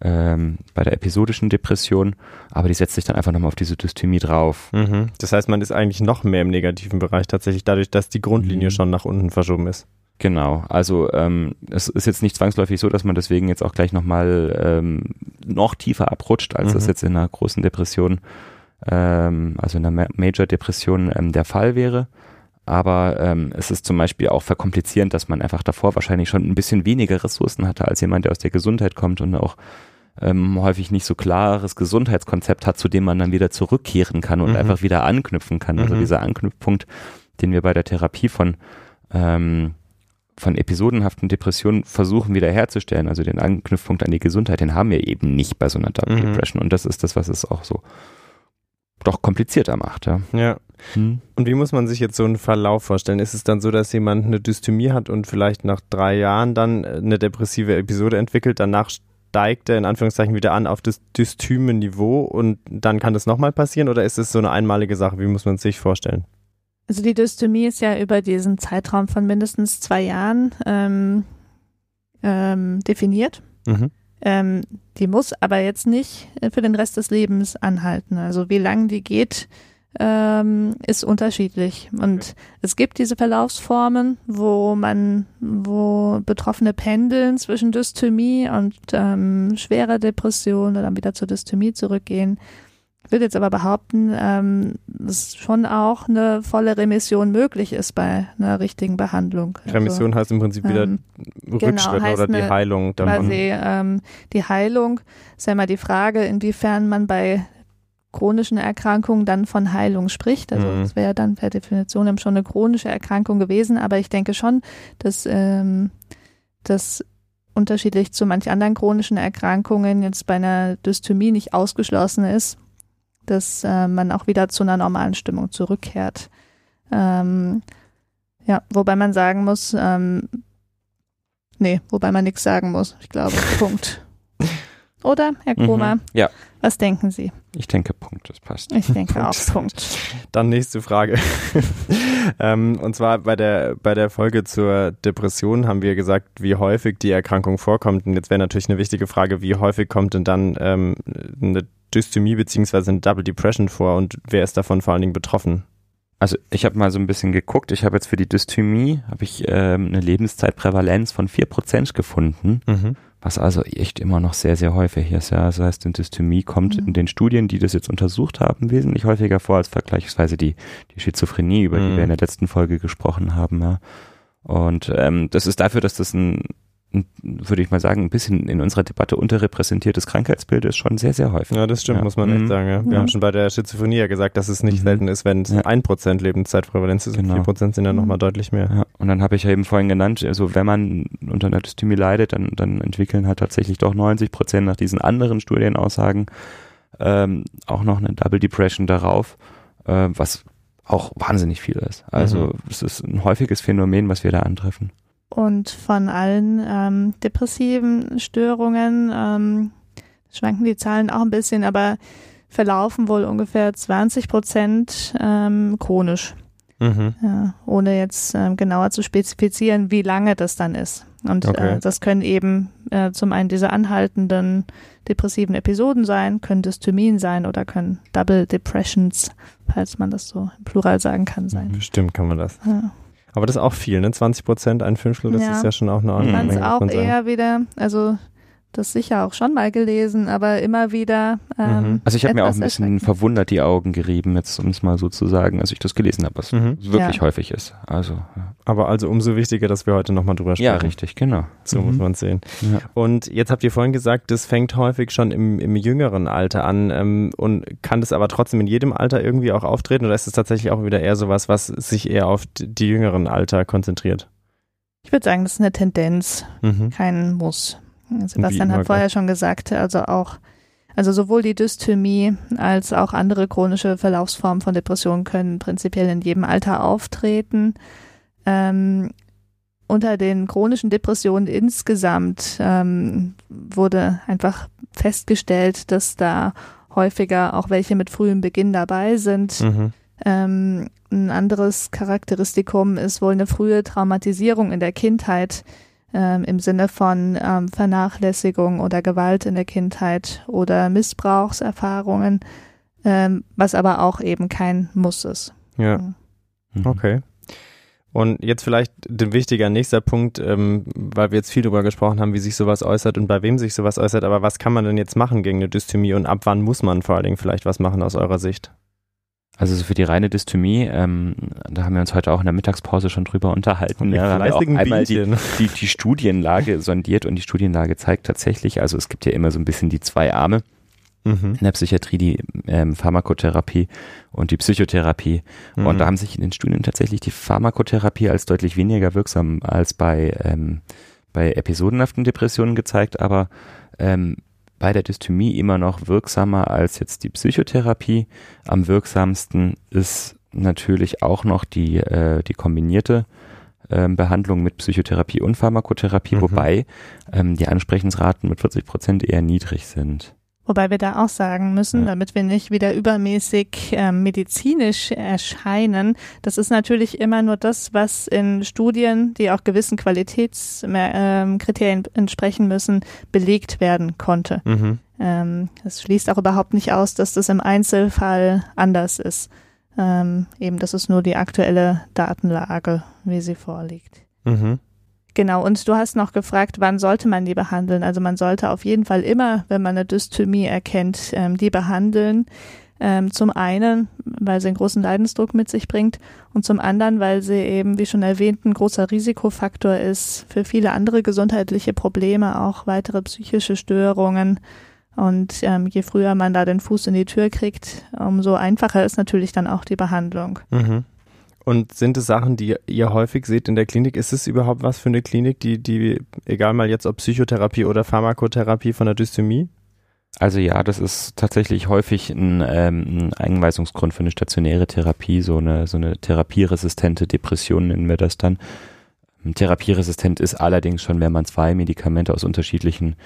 ähm, bei der episodischen Depression, aber die setzt sich dann einfach nochmal auf diese Dysthymie drauf. Mhm. Das heißt, man ist eigentlich noch mehr im negativen Bereich tatsächlich dadurch, dass die Grundlinie mhm. schon nach unten verschoben ist. Genau, also ähm, es ist jetzt nicht zwangsläufig so, dass man deswegen jetzt auch gleich nochmal ähm, noch tiefer abrutscht, als mhm. das jetzt in einer großen Depression, ähm, also in einer Major Depression ähm, der Fall wäre. Aber ähm, es ist zum Beispiel auch verkomplizierend, dass man einfach davor wahrscheinlich schon ein bisschen weniger Ressourcen hatte als jemand, der aus der Gesundheit kommt und auch ähm, häufig nicht so klares Gesundheitskonzept hat, zu dem man dann wieder zurückkehren kann und mhm. einfach wieder anknüpfen kann. Also mhm. dieser Anknüpfpunkt, den wir bei der Therapie von ähm, von episodenhaften Depressionen versuchen wiederherzustellen, also den Anknüpfpunkt an die Gesundheit, den haben wir eben nicht bei so einer Double mhm. Depression. Und das ist das, was es auch so doch komplizierter macht. Ja. ja. Hm. Und wie muss man sich jetzt so einen Verlauf vorstellen? Ist es dann so, dass jemand eine Dysthymie hat und vielleicht nach drei Jahren dann eine depressive Episode entwickelt, danach steigt er in Anführungszeichen wieder an auf das dysthyme Niveau und dann kann das nochmal passieren oder ist es so eine einmalige Sache? Wie muss man sich vorstellen? Also die Dystomie ist ja über diesen Zeitraum von mindestens zwei Jahren ähm, ähm, definiert. Mhm. Ähm, die muss aber jetzt nicht für den Rest des Lebens anhalten. Also wie lang die geht, ähm, ist unterschiedlich. Und okay. es gibt diese Verlaufsformen, wo man, wo Betroffene pendeln zwischen Dysthymie und ähm, schwerer Depression oder dann wieder zur Dysthymie zurückgehen würde jetzt aber behaupten, ähm, dass schon auch eine volle Remission möglich ist bei einer richtigen Behandlung. Also, Remission heißt im Prinzip wieder ähm, Rückschritt genau, oder die Heilung. Quasi ähm, die Heilung ist ja immer die Frage, inwiefern man bei chronischen Erkrankungen dann von Heilung spricht. Also mhm. das wäre dann per Definition schon eine chronische Erkrankung gewesen, aber ich denke schon, dass ähm, das unterschiedlich zu manch anderen chronischen Erkrankungen jetzt bei einer Dysthymie nicht ausgeschlossen ist, dass äh, man auch wieder zu einer normalen Stimmung zurückkehrt. Ähm, ja, wobei man sagen muss, ähm, nee, wobei man nichts sagen muss. Ich glaube, Punkt. Oder, Herr Kromer? Mhm, ja. Was denken Sie? Ich denke, Punkt, das passt. Ich denke Punkt. auch, Punkt. Dann nächste Frage. ähm, und zwar bei der, bei der Folge zur Depression haben wir gesagt, wie häufig die Erkrankung vorkommt. Und jetzt wäre natürlich eine wichtige Frage, wie häufig kommt denn dann ähm, eine Dysthymie beziehungsweise eine Double Depression vor und wer ist davon vor allen Dingen betroffen? Also ich habe mal so ein bisschen geguckt. Ich habe jetzt für die Dysthymie habe ich ähm, eine Lebenszeitprävalenz von 4% gefunden. Mhm was also echt immer noch sehr, sehr häufig ist. Ja. Das heißt, die Dysthymie kommt mhm. in den Studien, die das jetzt untersucht haben, wesentlich häufiger vor als vergleichsweise die, die Schizophrenie, über mhm. die wir in der letzten Folge gesprochen haben. Ja. Und ähm, das ist dafür, dass das ein würde ich mal sagen, ein bisschen in unserer Debatte unterrepräsentiertes Krankheitsbild ist schon sehr, sehr häufig. Ja, das stimmt, ja. muss man echt mhm. sagen. Ja. Wir ja. haben schon bei der Schizophrenie ja gesagt, dass es nicht mhm. selten ist, wenn es ein ja. Prozent Lebenszeitprävalenz ist genau. und vier Prozent sind ja nochmal mhm. deutlich mehr. Ja. Und dann habe ich ja eben vorhin genannt, also wenn man unter einer Dysthymie leidet, dann, dann entwickeln halt tatsächlich doch 90 Prozent nach diesen anderen Studienaussagen ähm, auch noch eine Double Depression darauf, äh, was auch wahnsinnig viel ist. Also mhm. es ist ein häufiges Phänomen, was wir da antreffen. Und von allen ähm, depressiven Störungen ähm, schwanken die Zahlen auch ein bisschen, aber verlaufen wohl ungefähr 20 Prozent ähm, chronisch. Mhm. Ja, ohne jetzt ähm, genauer zu spezifizieren, wie lange das dann ist. Und okay. äh, das können eben äh, zum einen diese anhaltenden depressiven Episoden sein, können Dysthymien sein oder können Double Depressions, falls man das so im Plural sagen kann, sein. Bestimmt kann man das. Ja. Aber das ist auch viel, ne? 20 Prozent, ein Fünftel, das ja. ist ja schon auch eine andere Menge. auch eher wieder, also das sicher auch schon mal gelesen, aber immer wieder. Ähm, mhm. Also ich habe mir auch ein bisschen verwundert die Augen gerieben, jetzt um es mal so zu sagen, als ich das gelesen habe, was mhm. wirklich ja. häufig ist. Also, ja. Aber also umso wichtiger, dass wir heute nochmal drüber sprechen. Ja, richtig, genau. So mhm. muss man sehen. Ja. Und jetzt habt ihr vorhin gesagt, das fängt häufig schon im, im jüngeren Alter an ähm, und kann das aber trotzdem in jedem Alter irgendwie auch auftreten oder ist es tatsächlich auch wieder eher sowas, was sich eher auf die jüngeren Alter konzentriert? Ich würde sagen, das ist eine Tendenz, mhm. kein Muss. Sebastian hat vorher schon gesagt, also auch, also sowohl die Dysthymie als auch andere chronische Verlaufsformen von Depressionen können prinzipiell in jedem Alter auftreten. Ähm, unter den chronischen Depressionen insgesamt ähm, wurde einfach festgestellt, dass da häufiger auch welche mit frühem Beginn dabei sind. Mhm. Ähm, ein anderes Charakteristikum ist wohl eine frühe Traumatisierung in der Kindheit, ähm, im Sinne von ähm, Vernachlässigung oder Gewalt in der Kindheit oder Missbrauchserfahrungen, ähm, was aber auch eben kein Muss ist. Ja. Mhm. Okay. Und jetzt vielleicht ein wichtiger nächster Punkt, ähm, weil wir jetzt viel darüber gesprochen haben, wie sich sowas äußert und bei wem sich sowas äußert, aber was kann man denn jetzt machen gegen eine Dysthymie und ab wann muss man vor allen Dingen vielleicht was machen aus eurer Sicht? Also so für die reine Dysthymie, ähm, da haben wir uns heute auch in der Mittagspause schon drüber unterhalten. Ja, haben wir auch einmal die, die, die Studienlage sondiert und die Studienlage zeigt tatsächlich, also es gibt ja immer so ein bisschen die zwei Arme mhm. in der Psychiatrie, die ähm, Pharmakotherapie und die Psychotherapie. Mhm. Und da haben sich in den Studien tatsächlich die Pharmakotherapie als deutlich weniger wirksam als bei, ähm, bei episodenhaften Depressionen gezeigt, aber ähm, bei der Dysthymie immer noch wirksamer als jetzt die Psychotherapie. Am wirksamsten ist natürlich auch noch die, äh, die kombinierte äh, Behandlung mit Psychotherapie und Pharmakotherapie, mhm. wobei ähm, die Ansprechensraten mit 40 Prozent eher niedrig sind. Wobei wir da auch sagen müssen, damit wir nicht wieder übermäßig äh, medizinisch erscheinen, das ist natürlich immer nur das, was in Studien, die auch gewissen Qualitätskriterien äh, entsprechen müssen, belegt werden konnte. Mhm. Ähm, das schließt auch überhaupt nicht aus, dass das im Einzelfall anders ist. Ähm, eben, das ist nur die aktuelle Datenlage, wie sie vorliegt. Mhm. Genau, und du hast noch gefragt, wann sollte man die behandeln? Also man sollte auf jeden Fall immer, wenn man eine Dysthymie erkennt, ähm, die behandeln. Ähm, zum einen, weil sie einen großen Leidensdruck mit sich bringt und zum anderen, weil sie eben, wie schon erwähnt, ein großer Risikofaktor ist für viele andere gesundheitliche Probleme, auch weitere psychische Störungen. Und ähm, je früher man da den Fuß in die Tür kriegt, umso einfacher ist natürlich dann auch die Behandlung. Mhm. Und sind es Sachen, die ihr häufig seht in der Klinik? Ist es überhaupt was für eine Klinik, die, die, egal mal jetzt ob Psychotherapie oder Pharmakotherapie von der Dysthymie? Also ja, das ist tatsächlich häufig ein, ähm, ein Einweisungsgrund für eine stationäre Therapie, so eine, so eine therapieresistente Depression nennen wir das dann. Therapieresistent ist allerdings schon, wenn man zwei Medikamente aus unterschiedlichen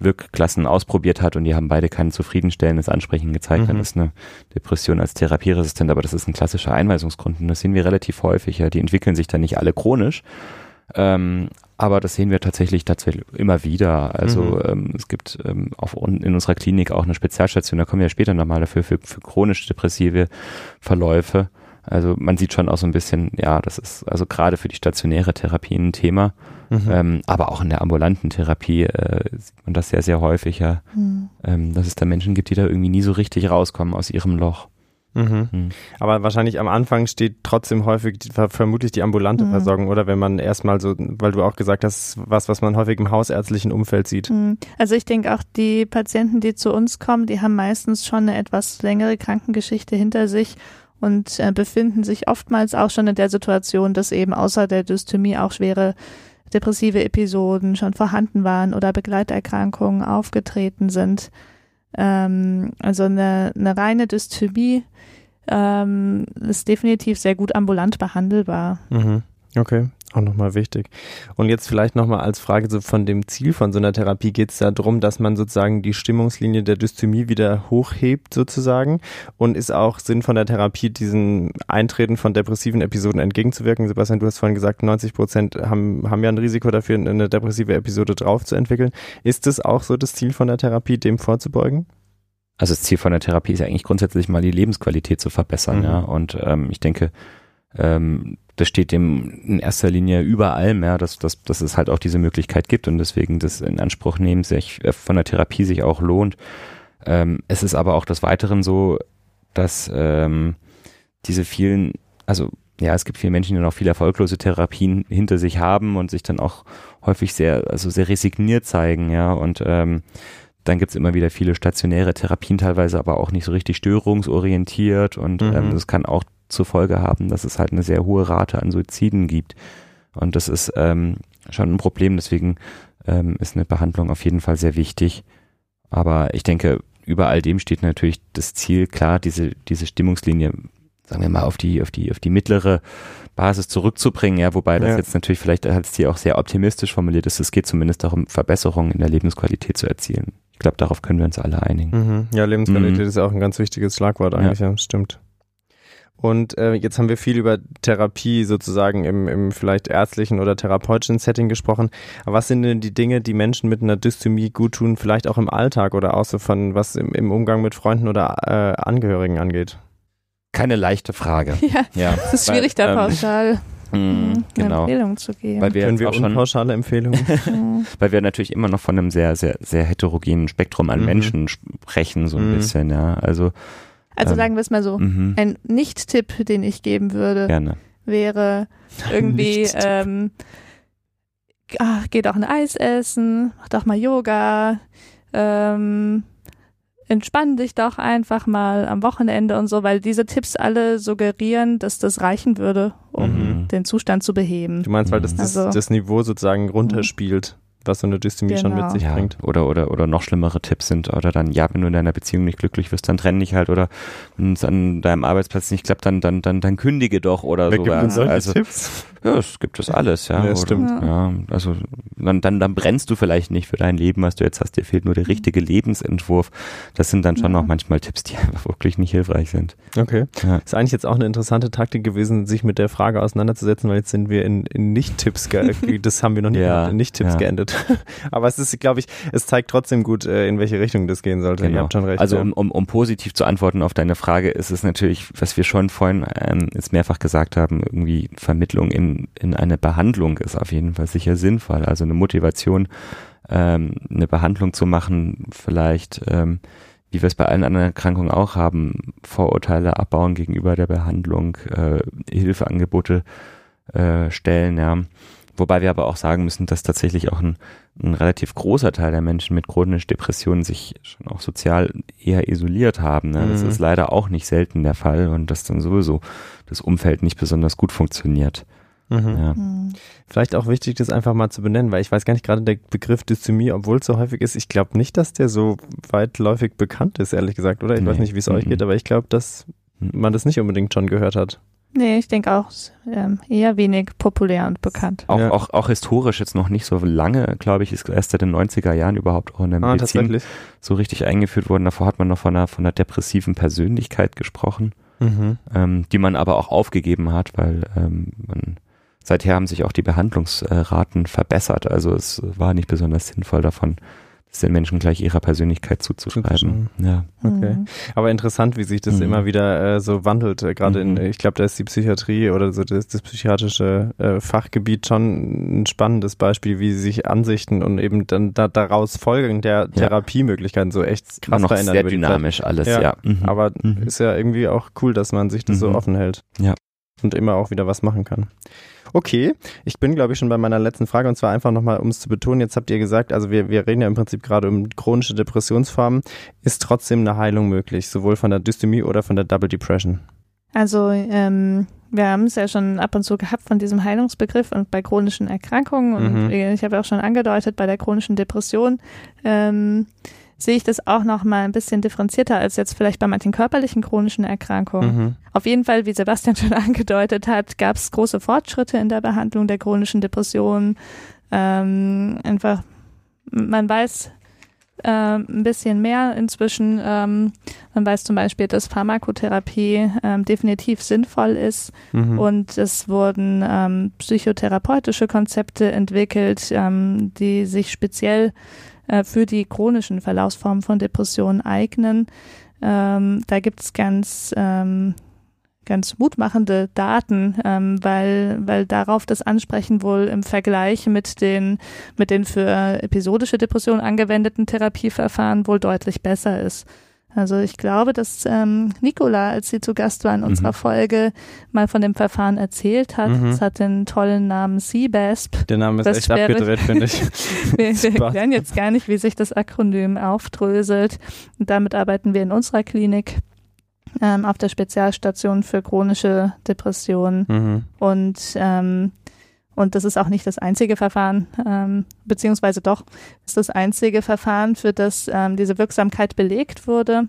Wirkklassen ausprobiert hat und die haben beide kein zufriedenstellendes Ansprechen gezeigt, mhm. dann ist eine Depression als therapieresistent, aber das ist ein klassischer Einweisungsgrund und das sehen wir relativ häufig. Ja. Die entwickeln sich dann nicht alle chronisch, ähm, aber das sehen wir tatsächlich tatsächlich immer wieder. Also mhm. ähm, es gibt ähm, auf, in unserer Klinik auch eine Spezialstation, da kommen wir ja später nochmal dafür, für, für chronisch depressive Verläufe. Also man sieht schon auch so ein bisschen, ja, das ist also gerade für die stationäre Therapie ein Thema, mhm. ähm, aber auch in der ambulanten Therapie äh, sieht man das sehr, sehr häufig, ja, mhm. ähm, dass es da Menschen gibt, die da irgendwie nie so richtig rauskommen aus ihrem Loch. Mhm. Mhm. Aber wahrscheinlich am Anfang steht trotzdem häufig vermutlich die ambulante mhm. Versorgung, oder wenn man erstmal so, weil du auch gesagt hast, was, was man häufig im hausärztlichen Umfeld sieht. Mhm. Also ich denke auch die Patienten, die zu uns kommen, die haben meistens schon eine etwas längere Krankengeschichte hinter sich und äh, befinden sich oftmals auch schon in der Situation, dass eben außer der Dysthymie auch schwere depressive Episoden schon vorhanden waren oder Begleiterkrankungen aufgetreten sind. Ähm, also eine, eine reine Dysthymie ähm, ist definitiv sehr gut ambulant behandelbar. Mhm. Okay, auch nochmal wichtig. Und jetzt vielleicht nochmal als Frage so von dem Ziel von so einer Therapie geht es darum, dass man sozusagen die Stimmungslinie der Dysthymie wieder hochhebt sozusagen und ist auch Sinn von der Therapie, diesen Eintreten von depressiven Episoden entgegenzuwirken. Sebastian, du hast vorhin gesagt, 90 Prozent haben, haben ja ein Risiko dafür, eine depressive Episode drauf zu entwickeln. Ist es auch so das Ziel von der Therapie, dem vorzubeugen? Also das Ziel von der Therapie ist ja eigentlich grundsätzlich mal die Lebensqualität zu verbessern, mhm. ja. Und ähm, ich denke, ähm, das steht dem in erster Linie über allem, ja, dass, dass, dass es halt auch diese Möglichkeit gibt und deswegen das in Anspruch nehmen sich äh, von der Therapie sich auch lohnt. Ähm, es ist aber auch des Weiteren so, dass ähm, diese vielen, also ja, es gibt viele Menschen, die noch viel erfolglose Therapien hinter sich haben und sich dann auch häufig sehr, also sehr resigniert zeigen, ja, und ähm, dann gibt's immer wieder viele stationäre Therapien, teilweise aber auch nicht so richtig störungsorientiert und ähm, mhm. ähm, das kann auch zur Folge haben, dass es halt eine sehr hohe Rate an Suiziden gibt. Und das ist ähm, schon ein Problem, deswegen ähm, ist eine Behandlung auf jeden Fall sehr wichtig. Aber ich denke, über all dem steht natürlich das Ziel, klar, diese, diese Stimmungslinie, sagen wir mal, auf die, auf die, auf die mittlere Basis zurückzubringen, ja, wobei das ja. jetzt natürlich vielleicht als Ziel auch sehr optimistisch formuliert ist. Es geht zumindest darum, Verbesserungen in der Lebensqualität zu erzielen. Ich glaube, darauf können wir uns alle einigen. Mhm. Ja, Lebensqualität mhm. ist auch ein ganz wichtiges Schlagwort eigentlich, ja, ja stimmt. Und äh, jetzt haben wir viel über Therapie sozusagen im, im vielleicht ärztlichen oder therapeutischen Setting gesprochen. Aber was sind denn die Dinge, die Menschen mit einer Dysthymie gut tun, vielleicht auch im Alltag oder auch so von was im, im Umgang mit Freunden oder äh, Angehörigen angeht? Keine leichte Frage. Ja, ja. es ist schwierig, da ähm, pauschal ähm, eine genau. Empfehlung zu geben. Weil wir Können wir auch schon pauschale Empfehlungen? weil wir natürlich immer noch von einem sehr, sehr, sehr heterogenen Spektrum an mhm. Menschen sprechen, so ein mhm. bisschen, ja. Also also ähm, sagen wir es mal so, mhm. ein Nicht-Tipp, den ich geben würde, Gerne. wäre irgendwie, ähm, ach, geht auch ein Eis essen, mach doch mal Yoga, ähm, entspann dich doch einfach mal am Wochenende und so, weil diese Tipps alle suggerieren, dass das reichen würde, um mhm. den Zustand zu beheben. Du meinst, weil das, das, also, das Niveau sozusagen runterspielt was so eine Dystemie genau. schon mit genau. sich ja, bringt. Oder, oder, oder noch schlimmere Tipps sind, oder dann, ja, wenn du in deiner Beziehung nicht glücklich wirst, dann trenn dich halt, oder wenn es an deinem Arbeitsplatz nicht klappt, dann, dann, dann, dann kündige doch, oder so. Gibt solche also, Tipps? Ja, es gibt das alles, ja. ja das stimmt. Ja, also dann, dann, dann brennst du vielleicht nicht für dein Leben, was du jetzt hast. Dir fehlt nur der mhm. richtige Lebensentwurf. Das sind dann schon ja. auch manchmal Tipps, die einfach wirklich nicht hilfreich sind. Okay. Ja. Ist eigentlich jetzt auch eine interessante Taktik gewesen, sich mit der Frage auseinanderzusetzen, weil jetzt sind wir in, in Nicht-Tipps, das haben wir noch nie ja. in Nicht-Tipps geendet. Aber es ist, glaube ich, es zeigt trotzdem gut, äh, in welche Richtung das gehen sollte. Genau. Ihr habt schon recht. Also um, um, um positiv zu antworten auf deine Frage, ist es natürlich, was wir schon vorhin ähm, jetzt mehrfach gesagt haben, irgendwie Vermittlung in in, eine Behandlung ist auf jeden Fall sicher sinnvoll. Also eine Motivation, ähm, eine Behandlung zu machen, vielleicht ähm, wie wir es bei allen anderen Erkrankungen auch haben, Vorurteile abbauen gegenüber der Behandlung, äh, Hilfeangebote äh, stellen, ja. Wobei wir aber auch sagen müssen, dass tatsächlich auch ein, ein relativ großer Teil der Menschen mit chronischen Depressionen sich schon auch sozial eher isoliert haben. Ne? Das mhm. ist leider auch nicht selten der Fall und dass dann sowieso das Umfeld nicht besonders gut funktioniert. Mhm. Ja. Mhm. Vielleicht auch wichtig, das einfach mal zu benennen, weil ich weiß gar nicht gerade der Begriff Dysthymie, obwohl es so häufig ist, ich glaube nicht, dass der so weitläufig bekannt ist, ehrlich gesagt, oder? Ich nee. weiß nicht, wie es mhm. euch geht, aber ich glaube, dass mhm. man das nicht unbedingt schon gehört hat. Nee, ich denke auch ähm, eher wenig populär und bekannt. Auch, ja. auch, auch historisch jetzt noch nicht so lange, glaube ich, ist erst seit den 90er Jahren überhaupt auch in der ah, Medizin so richtig eingeführt worden. Davor hat man noch von einer, von einer depressiven Persönlichkeit gesprochen, mhm. ähm, die man aber auch aufgegeben hat, weil ähm, man seither haben sich auch die Behandlungsraten verbessert. Also es war nicht besonders sinnvoll davon, das den Menschen gleich ihrer Persönlichkeit zuzuschreiben. Ja. Okay. Mhm. Aber interessant, wie sich das mhm. immer wieder äh, so wandelt. Äh, Gerade mhm. in, ich glaube, da ist die Psychiatrie oder so das, das psychiatrische äh, Fachgebiet schon ein spannendes Beispiel, wie sich Ansichten und eben dann da, daraus Folgen der ja. Therapiemöglichkeiten so echt krass noch verändern. Sehr dynamisch alles, ja. ja. Mhm. Aber mhm. ist ja irgendwie auch cool, dass man sich das so mhm. offen hält. Ja. Und immer auch wieder was machen kann. Okay, ich bin, glaube ich, schon bei meiner letzten Frage und zwar einfach nochmal, um es zu betonen, jetzt habt ihr gesagt, also wir, wir reden ja im Prinzip gerade um chronische Depressionsformen, ist trotzdem eine Heilung möglich, sowohl von der Dysthymie oder von der Double Depression? Also ähm, wir haben es ja schon ab und zu gehabt von diesem Heilungsbegriff und bei chronischen Erkrankungen und mhm. ich habe auch schon angedeutet, bei der chronischen Depression ähm, sehe ich das auch noch mal ein bisschen differenzierter als jetzt vielleicht bei manchen körperlichen chronischen Erkrankungen. Mhm. Auf jeden Fall, wie Sebastian schon angedeutet hat, gab es große Fortschritte in der Behandlung der chronischen Depressionen. Ähm, einfach, man weiß äh, ein bisschen mehr inzwischen. Ähm, man weiß zum Beispiel, dass Pharmakotherapie ähm, definitiv sinnvoll ist mhm. und es wurden ähm, psychotherapeutische Konzepte entwickelt, ähm, die sich speziell äh, für die chronischen Verlaufsformen von Depressionen eignen. Ähm, da gibt es ganz ähm, ganz mutmachende Daten, ähm, weil, weil darauf das Ansprechen wohl im Vergleich mit den, mit den für episodische Depressionen angewendeten Therapieverfahren wohl deutlich besser ist. Also ich glaube, dass ähm, Nicola, als sie zu Gast war in mhm. unserer Folge, mal von dem Verfahren erzählt hat. Mhm. Es hat den tollen Namen CBASP. Der Name ist das echt abgedreht, finde ich. wir, wir erklären jetzt gar nicht, wie sich das Akronym aufdröselt. Und damit arbeiten wir in unserer Klinik ähm, auf der Spezialstation für chronische Depressionen. Mhm. Und ähm, und das ist auch nicht das einzige Verfahren, ähm, beziehungsweise doch ist das einzige Verfahren, für das ähm, diese Wirksamkeit belegt wurde.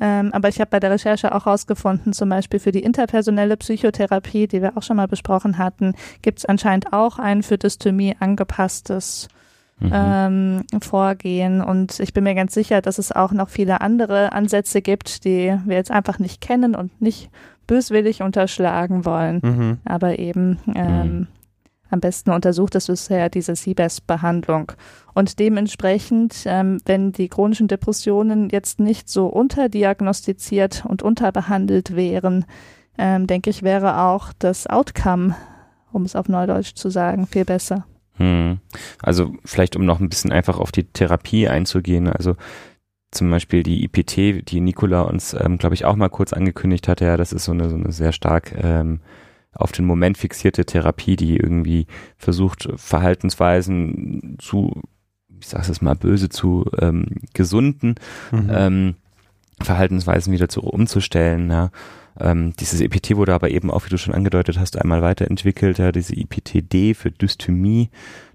Ähm, aber ich habe bei der Recherche auch herausgefunden, zum Beispiel für die interpersonelle Psychotherapie, die wir auch schon mal besprochen hatten, gibt es anscheinend auch ein für Dysthymie angepasstes mhm. ähm, Vorgehen. Und ich bin mir ganz sicher, dass es auch noch viele andere Ansätze gibt, die wir jetzt einfach nicht kennen und nicht böswillig unterschlagen wollen. Mhm. Aber eben ähm, mhm am besten untersucht ist bisher diese CBES-Behandlung. Und dementsprechend, ähm, wenn die chronischen Depressionen jetzt nicht so unterdiagnostiziert und unterbehandelt wären, ähm, denke ich, wäre auch das Outcome, um es auf Neudeutsch zu sagen, viel besser. Hm. Also vielleicht, um noch ein bisschen einfach auf die Therapie einzugehen. Also zum Beispiel die IPT, die Nicola uns, ähm, glaube ich, auch mal kurz angekündigt hatte, ja, das ist so eine, so eine sehr stark ähm, auf den Moment fixierte Therapie, die irgendwie versucht, Verhaltensweisen zu, ich sage es mal böse, zu ähm, gesunden mhm. ähm, Verhaltensweisen wieder zu umzustellen. Ja. Ähm, dieses EPT wurde aber eben auch, wie du schon angedeutet hast, einmal weiterentwickelt. Ja, diese IPTD für Dysthymie.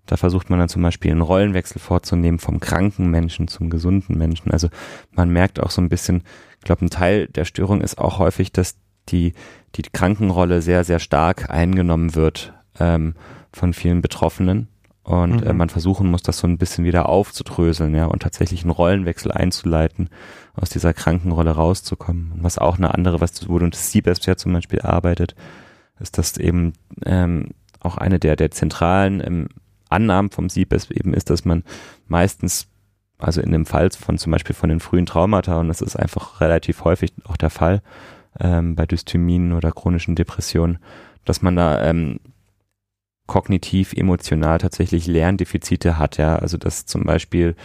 Da versucht man dann zum Beispiel einen Rollenwechsel vorzunehmen vom kranken Menschen zum gesunden Menschen. Also man merkt auch so ein bisschen, ich glaube, ein Teil der Störung ist auch häufig, dass die, die Krankenrolle sehr, sehr stark eingenommen wird ähm, von vielen Betroffenen. Und äh, mhm. äh, man versuchen muss, das so ein bisschen wieder aufzudröseln, ja, und tatsächlich einen Rollenwechsel einzuleiten, aus dieser Krankenrolle rauszukommen. Und was auch eine andere, was wo du das CBEST ja zum Beispiel arbeitet, ist, dass eben ähm, auch eine der, der zentralen ähm, Annahmen vom CBEST eben ist, dass man meistens, also in dem Fall von zum Beispiel von den frühen Traumata, und das ist einfach relativ häufig auch der Fall, ähm, bei Dysthymien oder chronischen Depressionen, dass man da ähm, kognitiv, emotional tatsächlich Lerndefizite hat, ja, also dass zum Beispiel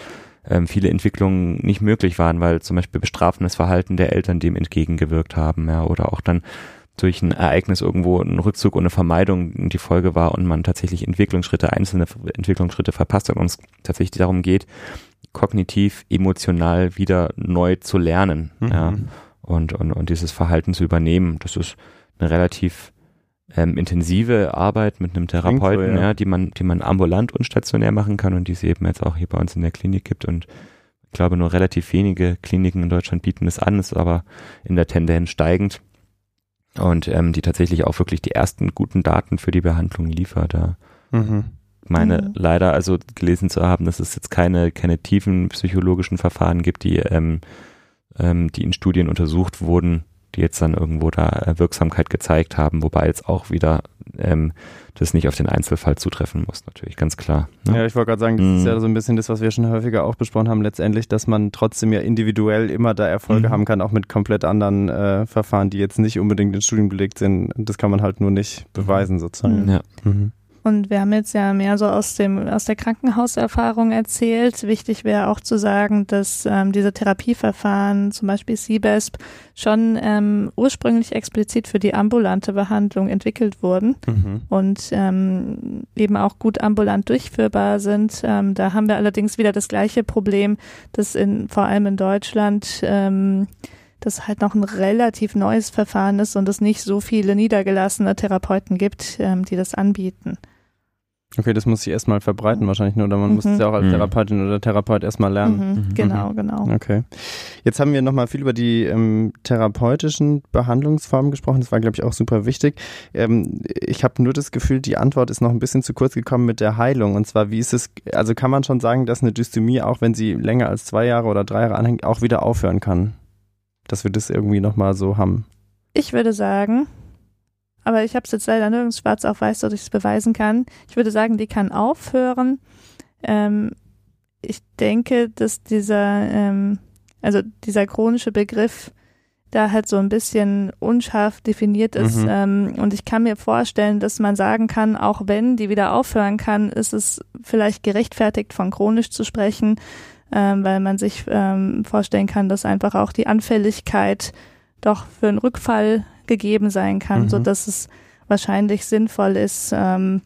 ähm, viele Entwicklungen nicht möglich waren, weil zum Beispiel bestrafendes Verhalten der Eltern dem entgegengewirkt haben, ja, oder auch dann durch ein Ereignis irgendwo ein Rückzug und eine Vermeidung die Folge war und man tatsächlich Entwicklungsschritte, einzelne Entwicklungsschritte verpasst hat und es tatsächlich darum geht, kognitiv, emotional wieder neu zu lernen, mhm. ja, und, und, und dieses Verhalten zu übernehmen. Das ist eine relativ ähm, intensive Arbeit mit einem Therapeuten, so, ja. ja. die man, die man ambulant und stationär machen kann und die es eben jetzt auch hier bei uns in der Klinik gibt und ich glaube nur relativ wenige Kliniken in Deutschland bieten es an, ist aber in der Tendenz steigend und ähm, die tatsächlich auch wirklich die ersten guten Daten für die Behandlung liefert. Ja. Mhm. meine mhm. leider also gelesen zu haben, dass es jetzt keine keine tiefen psychologischen Verfahren gibt, die ähm, ähm, die in Studien untersucht wurden, die jetzt dann irgendwo da äh, Wirksamkeit gezeigt haben, wobei jetzt auch wieder ähm, das nicht auf den Einzelfall zutreffen muss, natürlich, ganz klar. Ne? Ja, ich wollte gerade sagen, das mm. ist ja mhm. so ein bisschen das, was wir schon häufiger auch besprochen haben, letztendlich, dass man trotzdem ja individuell immer da Erfolge mm. haben kann, auch mit komplett anderen äh, Verfahren, die jetzt nicht unbedingt in Studien belegt sind. Das kann man halt nur nicht beweisen, sozusagen. Ja. Mhm. Und wir haben jetzt ja mehr so aus dem aus der Krankenhauserfahrung erzählt. Wichtig wäre auch zu sagen, dass ähm, diese Therapieverfahren, zum Beispiel CBESP, schon ähm, ursprünglich explizit für die ambulante Behandlung entwickelt wurden mhm. und ähm, eben auch gut ambulant durchführbar sind. Ähm, da haben wir allerdings wieder das gleiche Problem, dass in vor allem in Deutschland ähm, das halt noch ein relativ neues Verfahren ist und es nicht so viele niedergelassene Therapeuten gibt, ähm, die das anbieten. Okay, das muss sich erstmal verbreiten wahrscheinlich nur, oder man mhm. muss es ja auch als mhm. Therapeutin oder Therapeut erstmal lernen. Mhm. mhm. Genau, genau. Okay. Jetzt haben wir nochmal viel über die ähm, therapeutischen Behandlungsformen gesprochen. Das war, glaube ich, auch super wichtig. Ähm, ich habe nur das Gefühl, die Antwort ist noch ein bisschen zu kurz gekommen mit der Heilung. Und zwar, wie ist es, also kann man schon sagen, dass eine Dysthymie, auch wenn sie länger als zwei Jahre oder drei Jahre anhängt, auch wieder aufhören kann? Dass wir das irgendwie nochmal so haben. Ich würde sagen, aber ich habe es jetzt leider nirgends schwarz auf weiß, dass ich es beweisen kann. Ich würde sagen, die kann aufhören. Ähm, ich denke, dass dieser, ähm, also dieser chronische Begriff da halt so ein bisschen unscharf definiert ist. Mhm. Ähm, und ich kann mir vorstellen, dass man sagen kann, auch wenn die wieder aufhören kann, ist es vielleicht gerechtfertigt, von chronisch zu sprechen, ähm, weil man sich ähm, vorstellen kann, dass einfach auch die Anfälligkeit doch für einen Rückfall gegeben sein kann, mhm. so dass es wahrscheinlich sinnvoll ist, ähm,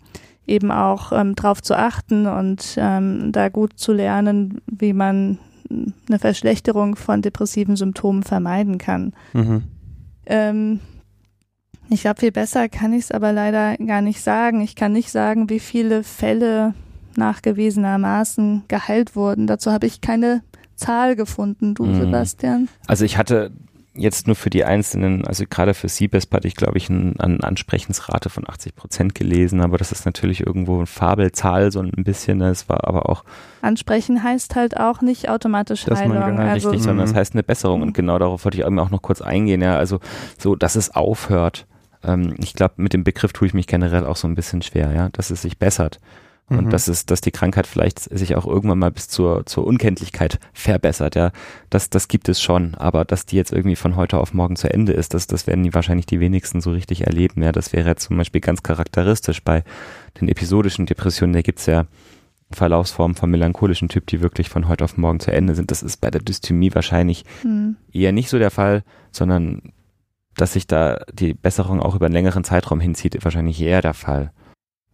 eben auch ähm, darauf zu achten und ähm, da gut zu lernen, wie man eine Verschlechterung von depressiven Symptomen vermeiden kann. Mhm. Ähm, ich glaube, viel besser kann ich es aber leider gar nicht sagen. Ich kann nicht sagen, wie viele Fälle nachgewiesenermaßen geheilt wurden. Dazu habe ich keine Zahl gefunden, du, mhm. Sebastian. Also ich hatte jetzt nur für die einzelnen, also gerade für CBESP hatte ich, glaube ich, eine ein Ansprechensrate von 80 Prozent gelesen, aber das ist natürlich irgendwo eine Fabelzahl, so ein bisschen. Es war aber auch. Ansprechen heißt halt auch nicht automatisch dass Heilung. Man also, richtig, sondern es heißt eine Besserung und genau darauf wollte ich auch noch kurz eingehen. Ja, also so, dass es aufhört. Ähm, ich glaube, mit dem Begriff tue ich mich generell auch so ein bisschen schwer, ja, dass es sich bessert. Und mhm. dass es, dass die Krankheit vielleicht sich auch irgendwann mal bis zur, zur Unkenntlichkeit verbessert, ja. Das, das gibt es schon. Aber dass die jetzt irgendwie von heute auf morgen zu Ende ist, das, das werden die wahrscheinlich die wenigsten so richtig erleben, ja. Das wäre zum Beispiel ganz charakteristisch bei den episodischen Depressionen. Da gibt's ja Verlaufsformen vom melancholischen Typ, die wirklich von heute auf morgen zu Ende sind. Das ist bei der Dysthymie wahrscheinlich mhm. eher nicht so der Fall, sondern dass sich da die Besserung auch über einen längeren Zeitraum hinzieht, wahrscheinlich eher der Fall.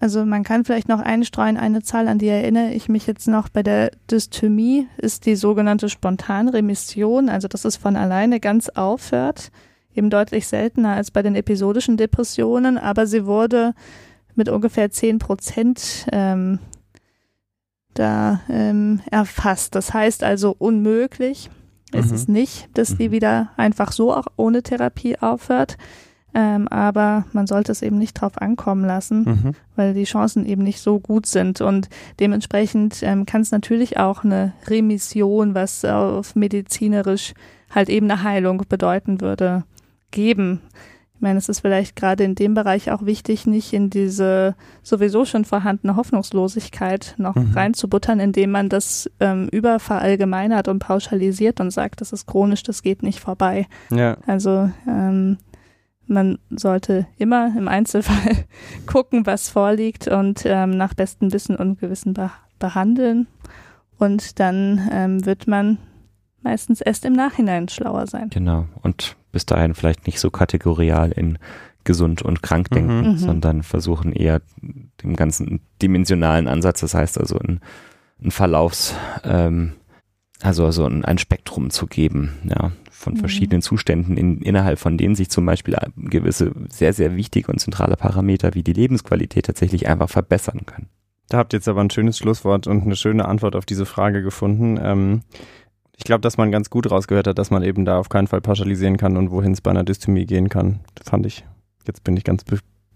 Also man kann vielleicht noch einstreuen, eine Zahl, an die erinnere ich mich jetzt noch bei der Dysthymie, ist die sogenannte Spontanremission, also dass es von alleine ganz aufhört, eben deutlich seltener als bei den episodischen Depressionen, aber sie wurde mit ungefähr zehn Prozent ähm, da ähm, erfasst. Das heißt also unmöglich mhm. ist es nicht, dass die mhm. wieder einfach so auch ohne Therapie aufhört. Ähm, aber man sollte es eben nicht drauf ankommen lassen, mhm. weil die Chancen eben nicht so gut sind. Und dementsprechend ähm, kann es natürlich auch eine Remission, was auf medizinerisch halt eben eine Heilung bedeuten würde, geben. Ich meine, es ist vielleicht gerade in dem Bereich auch wichtig, nicht in diese sowieso schon vorhandene Hoffnungslosigkeit noch mhm. reinzubuttern, indem man das ähm, überverallgemeinert und pauschalisiert und sagt, das ist chronisch, das geht nicht vorbei. Ja. Also ähm, man sollte immer im Einzelfall gucken, was vorliegt und ähm, nach bestem Wissen und Gewissen be behandeln. Und dann ähm, wird man meistens erst im Nachhinein schlauer sein. Genau. Und bis dahin vielleicht nicht so kategorial in gesund und krank denken, mhm. mhm. sondern versuchen eher dem ganzen dimensionalen Ansatz, das heißt also ein, ein Verlaufs, ähm, also, also ein, ein Spektrum zu geben, ja, von mhm. verschiedenen Zuständen, in, innerhalb von denen sich zum Beispiel gewisse sehr, sehr wichtige und zentrale Parameter wie die Lebensqualität tatsächlich einfach verbessern können. Da habt ihr jetzt aber ein schönes Schlusswort und eine schöne Antwort auf diese Frage gefunden. Ähm, ich glaube, dass man ganz gut rausgehört hat, dass man eben da auf keinen Fall pauschalisieren kann und wohin es bei einer Dystomie gehen kann. Das fand ich, jetzt bin ich ganz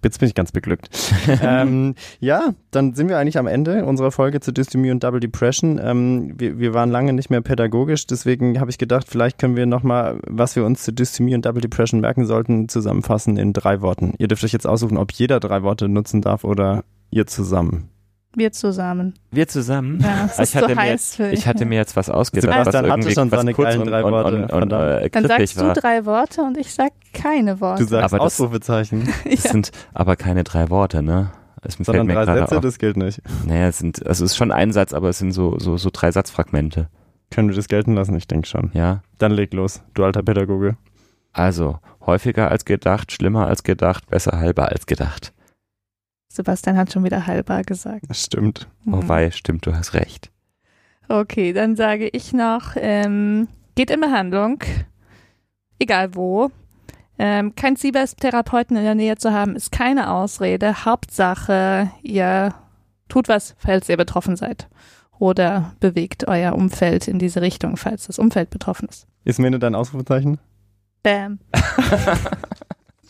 Jetzt bin ich ganz beglückt. ähm, ja, dann sind wir eigentlich am Ende unserer Folge zu Dystomie und Double Depression. Ähm, wir, wir, waren lange nicht mehr pädagogisch, deswegen habe ich gedacht, vielleicht können wir nochmal, was wir uns zu Dystomie und Double Depression merken sollten, zusammenfassen in drei Worten. Ihr dürft euch jetzt aussuchen, ob jeder drei Worte nutzen darf oder ihr zusammen. Wir zusammen. Wir zusammen? Ja, das ist ich, hatte so heiß mir, ich hatte mir jetzt was ausgedacht, Sebastian was irgendwie schon was seine kurz und, drei Worte. Und, und, und, äh, Dann sagst du drei Worte und ich sag keine Worte. Du sagst aber Ausrufezeichen. Das, ja. sind aber keine drei Worte, ne? Es Sondern drei Sätze, auf. das gilt nicht. Naja, es sind, also es ist schon ein Satz, aber es sind so, so, so drei Satzfragmente. Können wir das gelten lassen? Ich denke schon. Ja. Dann leg los, du alter Pädagoge. Also, häufiger als gedacht, schlimmer als gedacht, besser halber als gedacht. Sebastian hat schon wieder halber gesagt. Das stimmt. Mhm. Oh wei, stimmt, du hast recht. Okay, dann sage ich noch, ähm, geht in Behandlung, egal wo. Ähm, kein CBS-Therapeuten in der Nähe zu haben, ist keine Ausrede. Hauptsache, ihr tut was, falls ihr betroffen seid. Oder bewegt euer Umfeld in diese Richtung, falls das Umfeld betroffen ist. Ist mir dein Ausrufezeichen? Bam.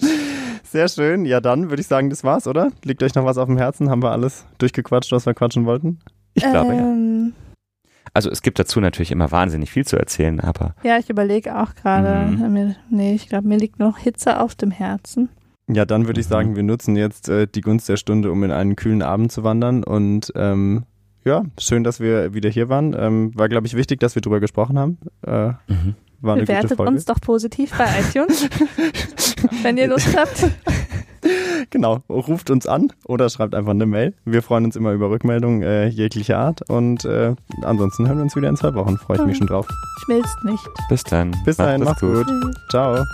Sehr schön. Ja, dann würde ich sagen, das war's, oder? Liegt euch noch was auf dem Herzen? Haben wir alles durchgequatscht, was wir quatschen wollten? Ich glaube, ähm, ja. Also es gibt dazu natürlich immer wahnsinnig viel zu erzählen, aber. Ja, ich überlege auch gerade. Mhm. Nee, ich glaube, mir liegt noch Hitze auf dem Herzen. Ja, dann würde ich mhm. sagen, wir nutzen jetzt äh, die Gunst der Stunde, um in einen kühlen Abend zu wandern. Und ähm, ja, schön, dass wir wieder hier waren. Ähm, war, glaube ich, wichtig, dass wir drüber gesprochen haben. Äh, mhm. War eine Bewertet gute Folge. uns doch positiv bei iTunes, wenn ihr Lust habt. Genau, ruft uns an oder schreibt einfach eine Mail. Wir freuen uns immer über Rückmeldungen äh, jeglicher Art und äh, ansonsten hören wir uns wieder in zwei Wochen. Freue ich mich schon drauf. Schmilzt nicht. Bis dann. Bis dahin, macht's gut. gut. Ciao.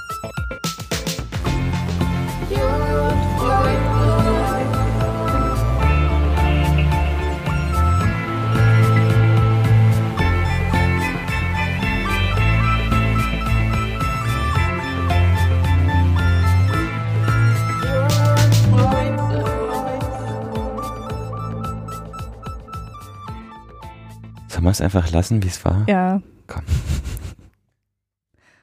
Sollen wir es einfach lassen, wie es war? Ja. Komm.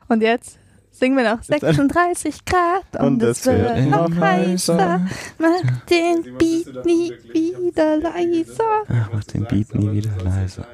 Und jetzt singen wir noch 36 Grad und, und es wird, wird noch heißer. Mach den Beat nie wieder leiser. Ach, mach den Beat nie wieder leiser.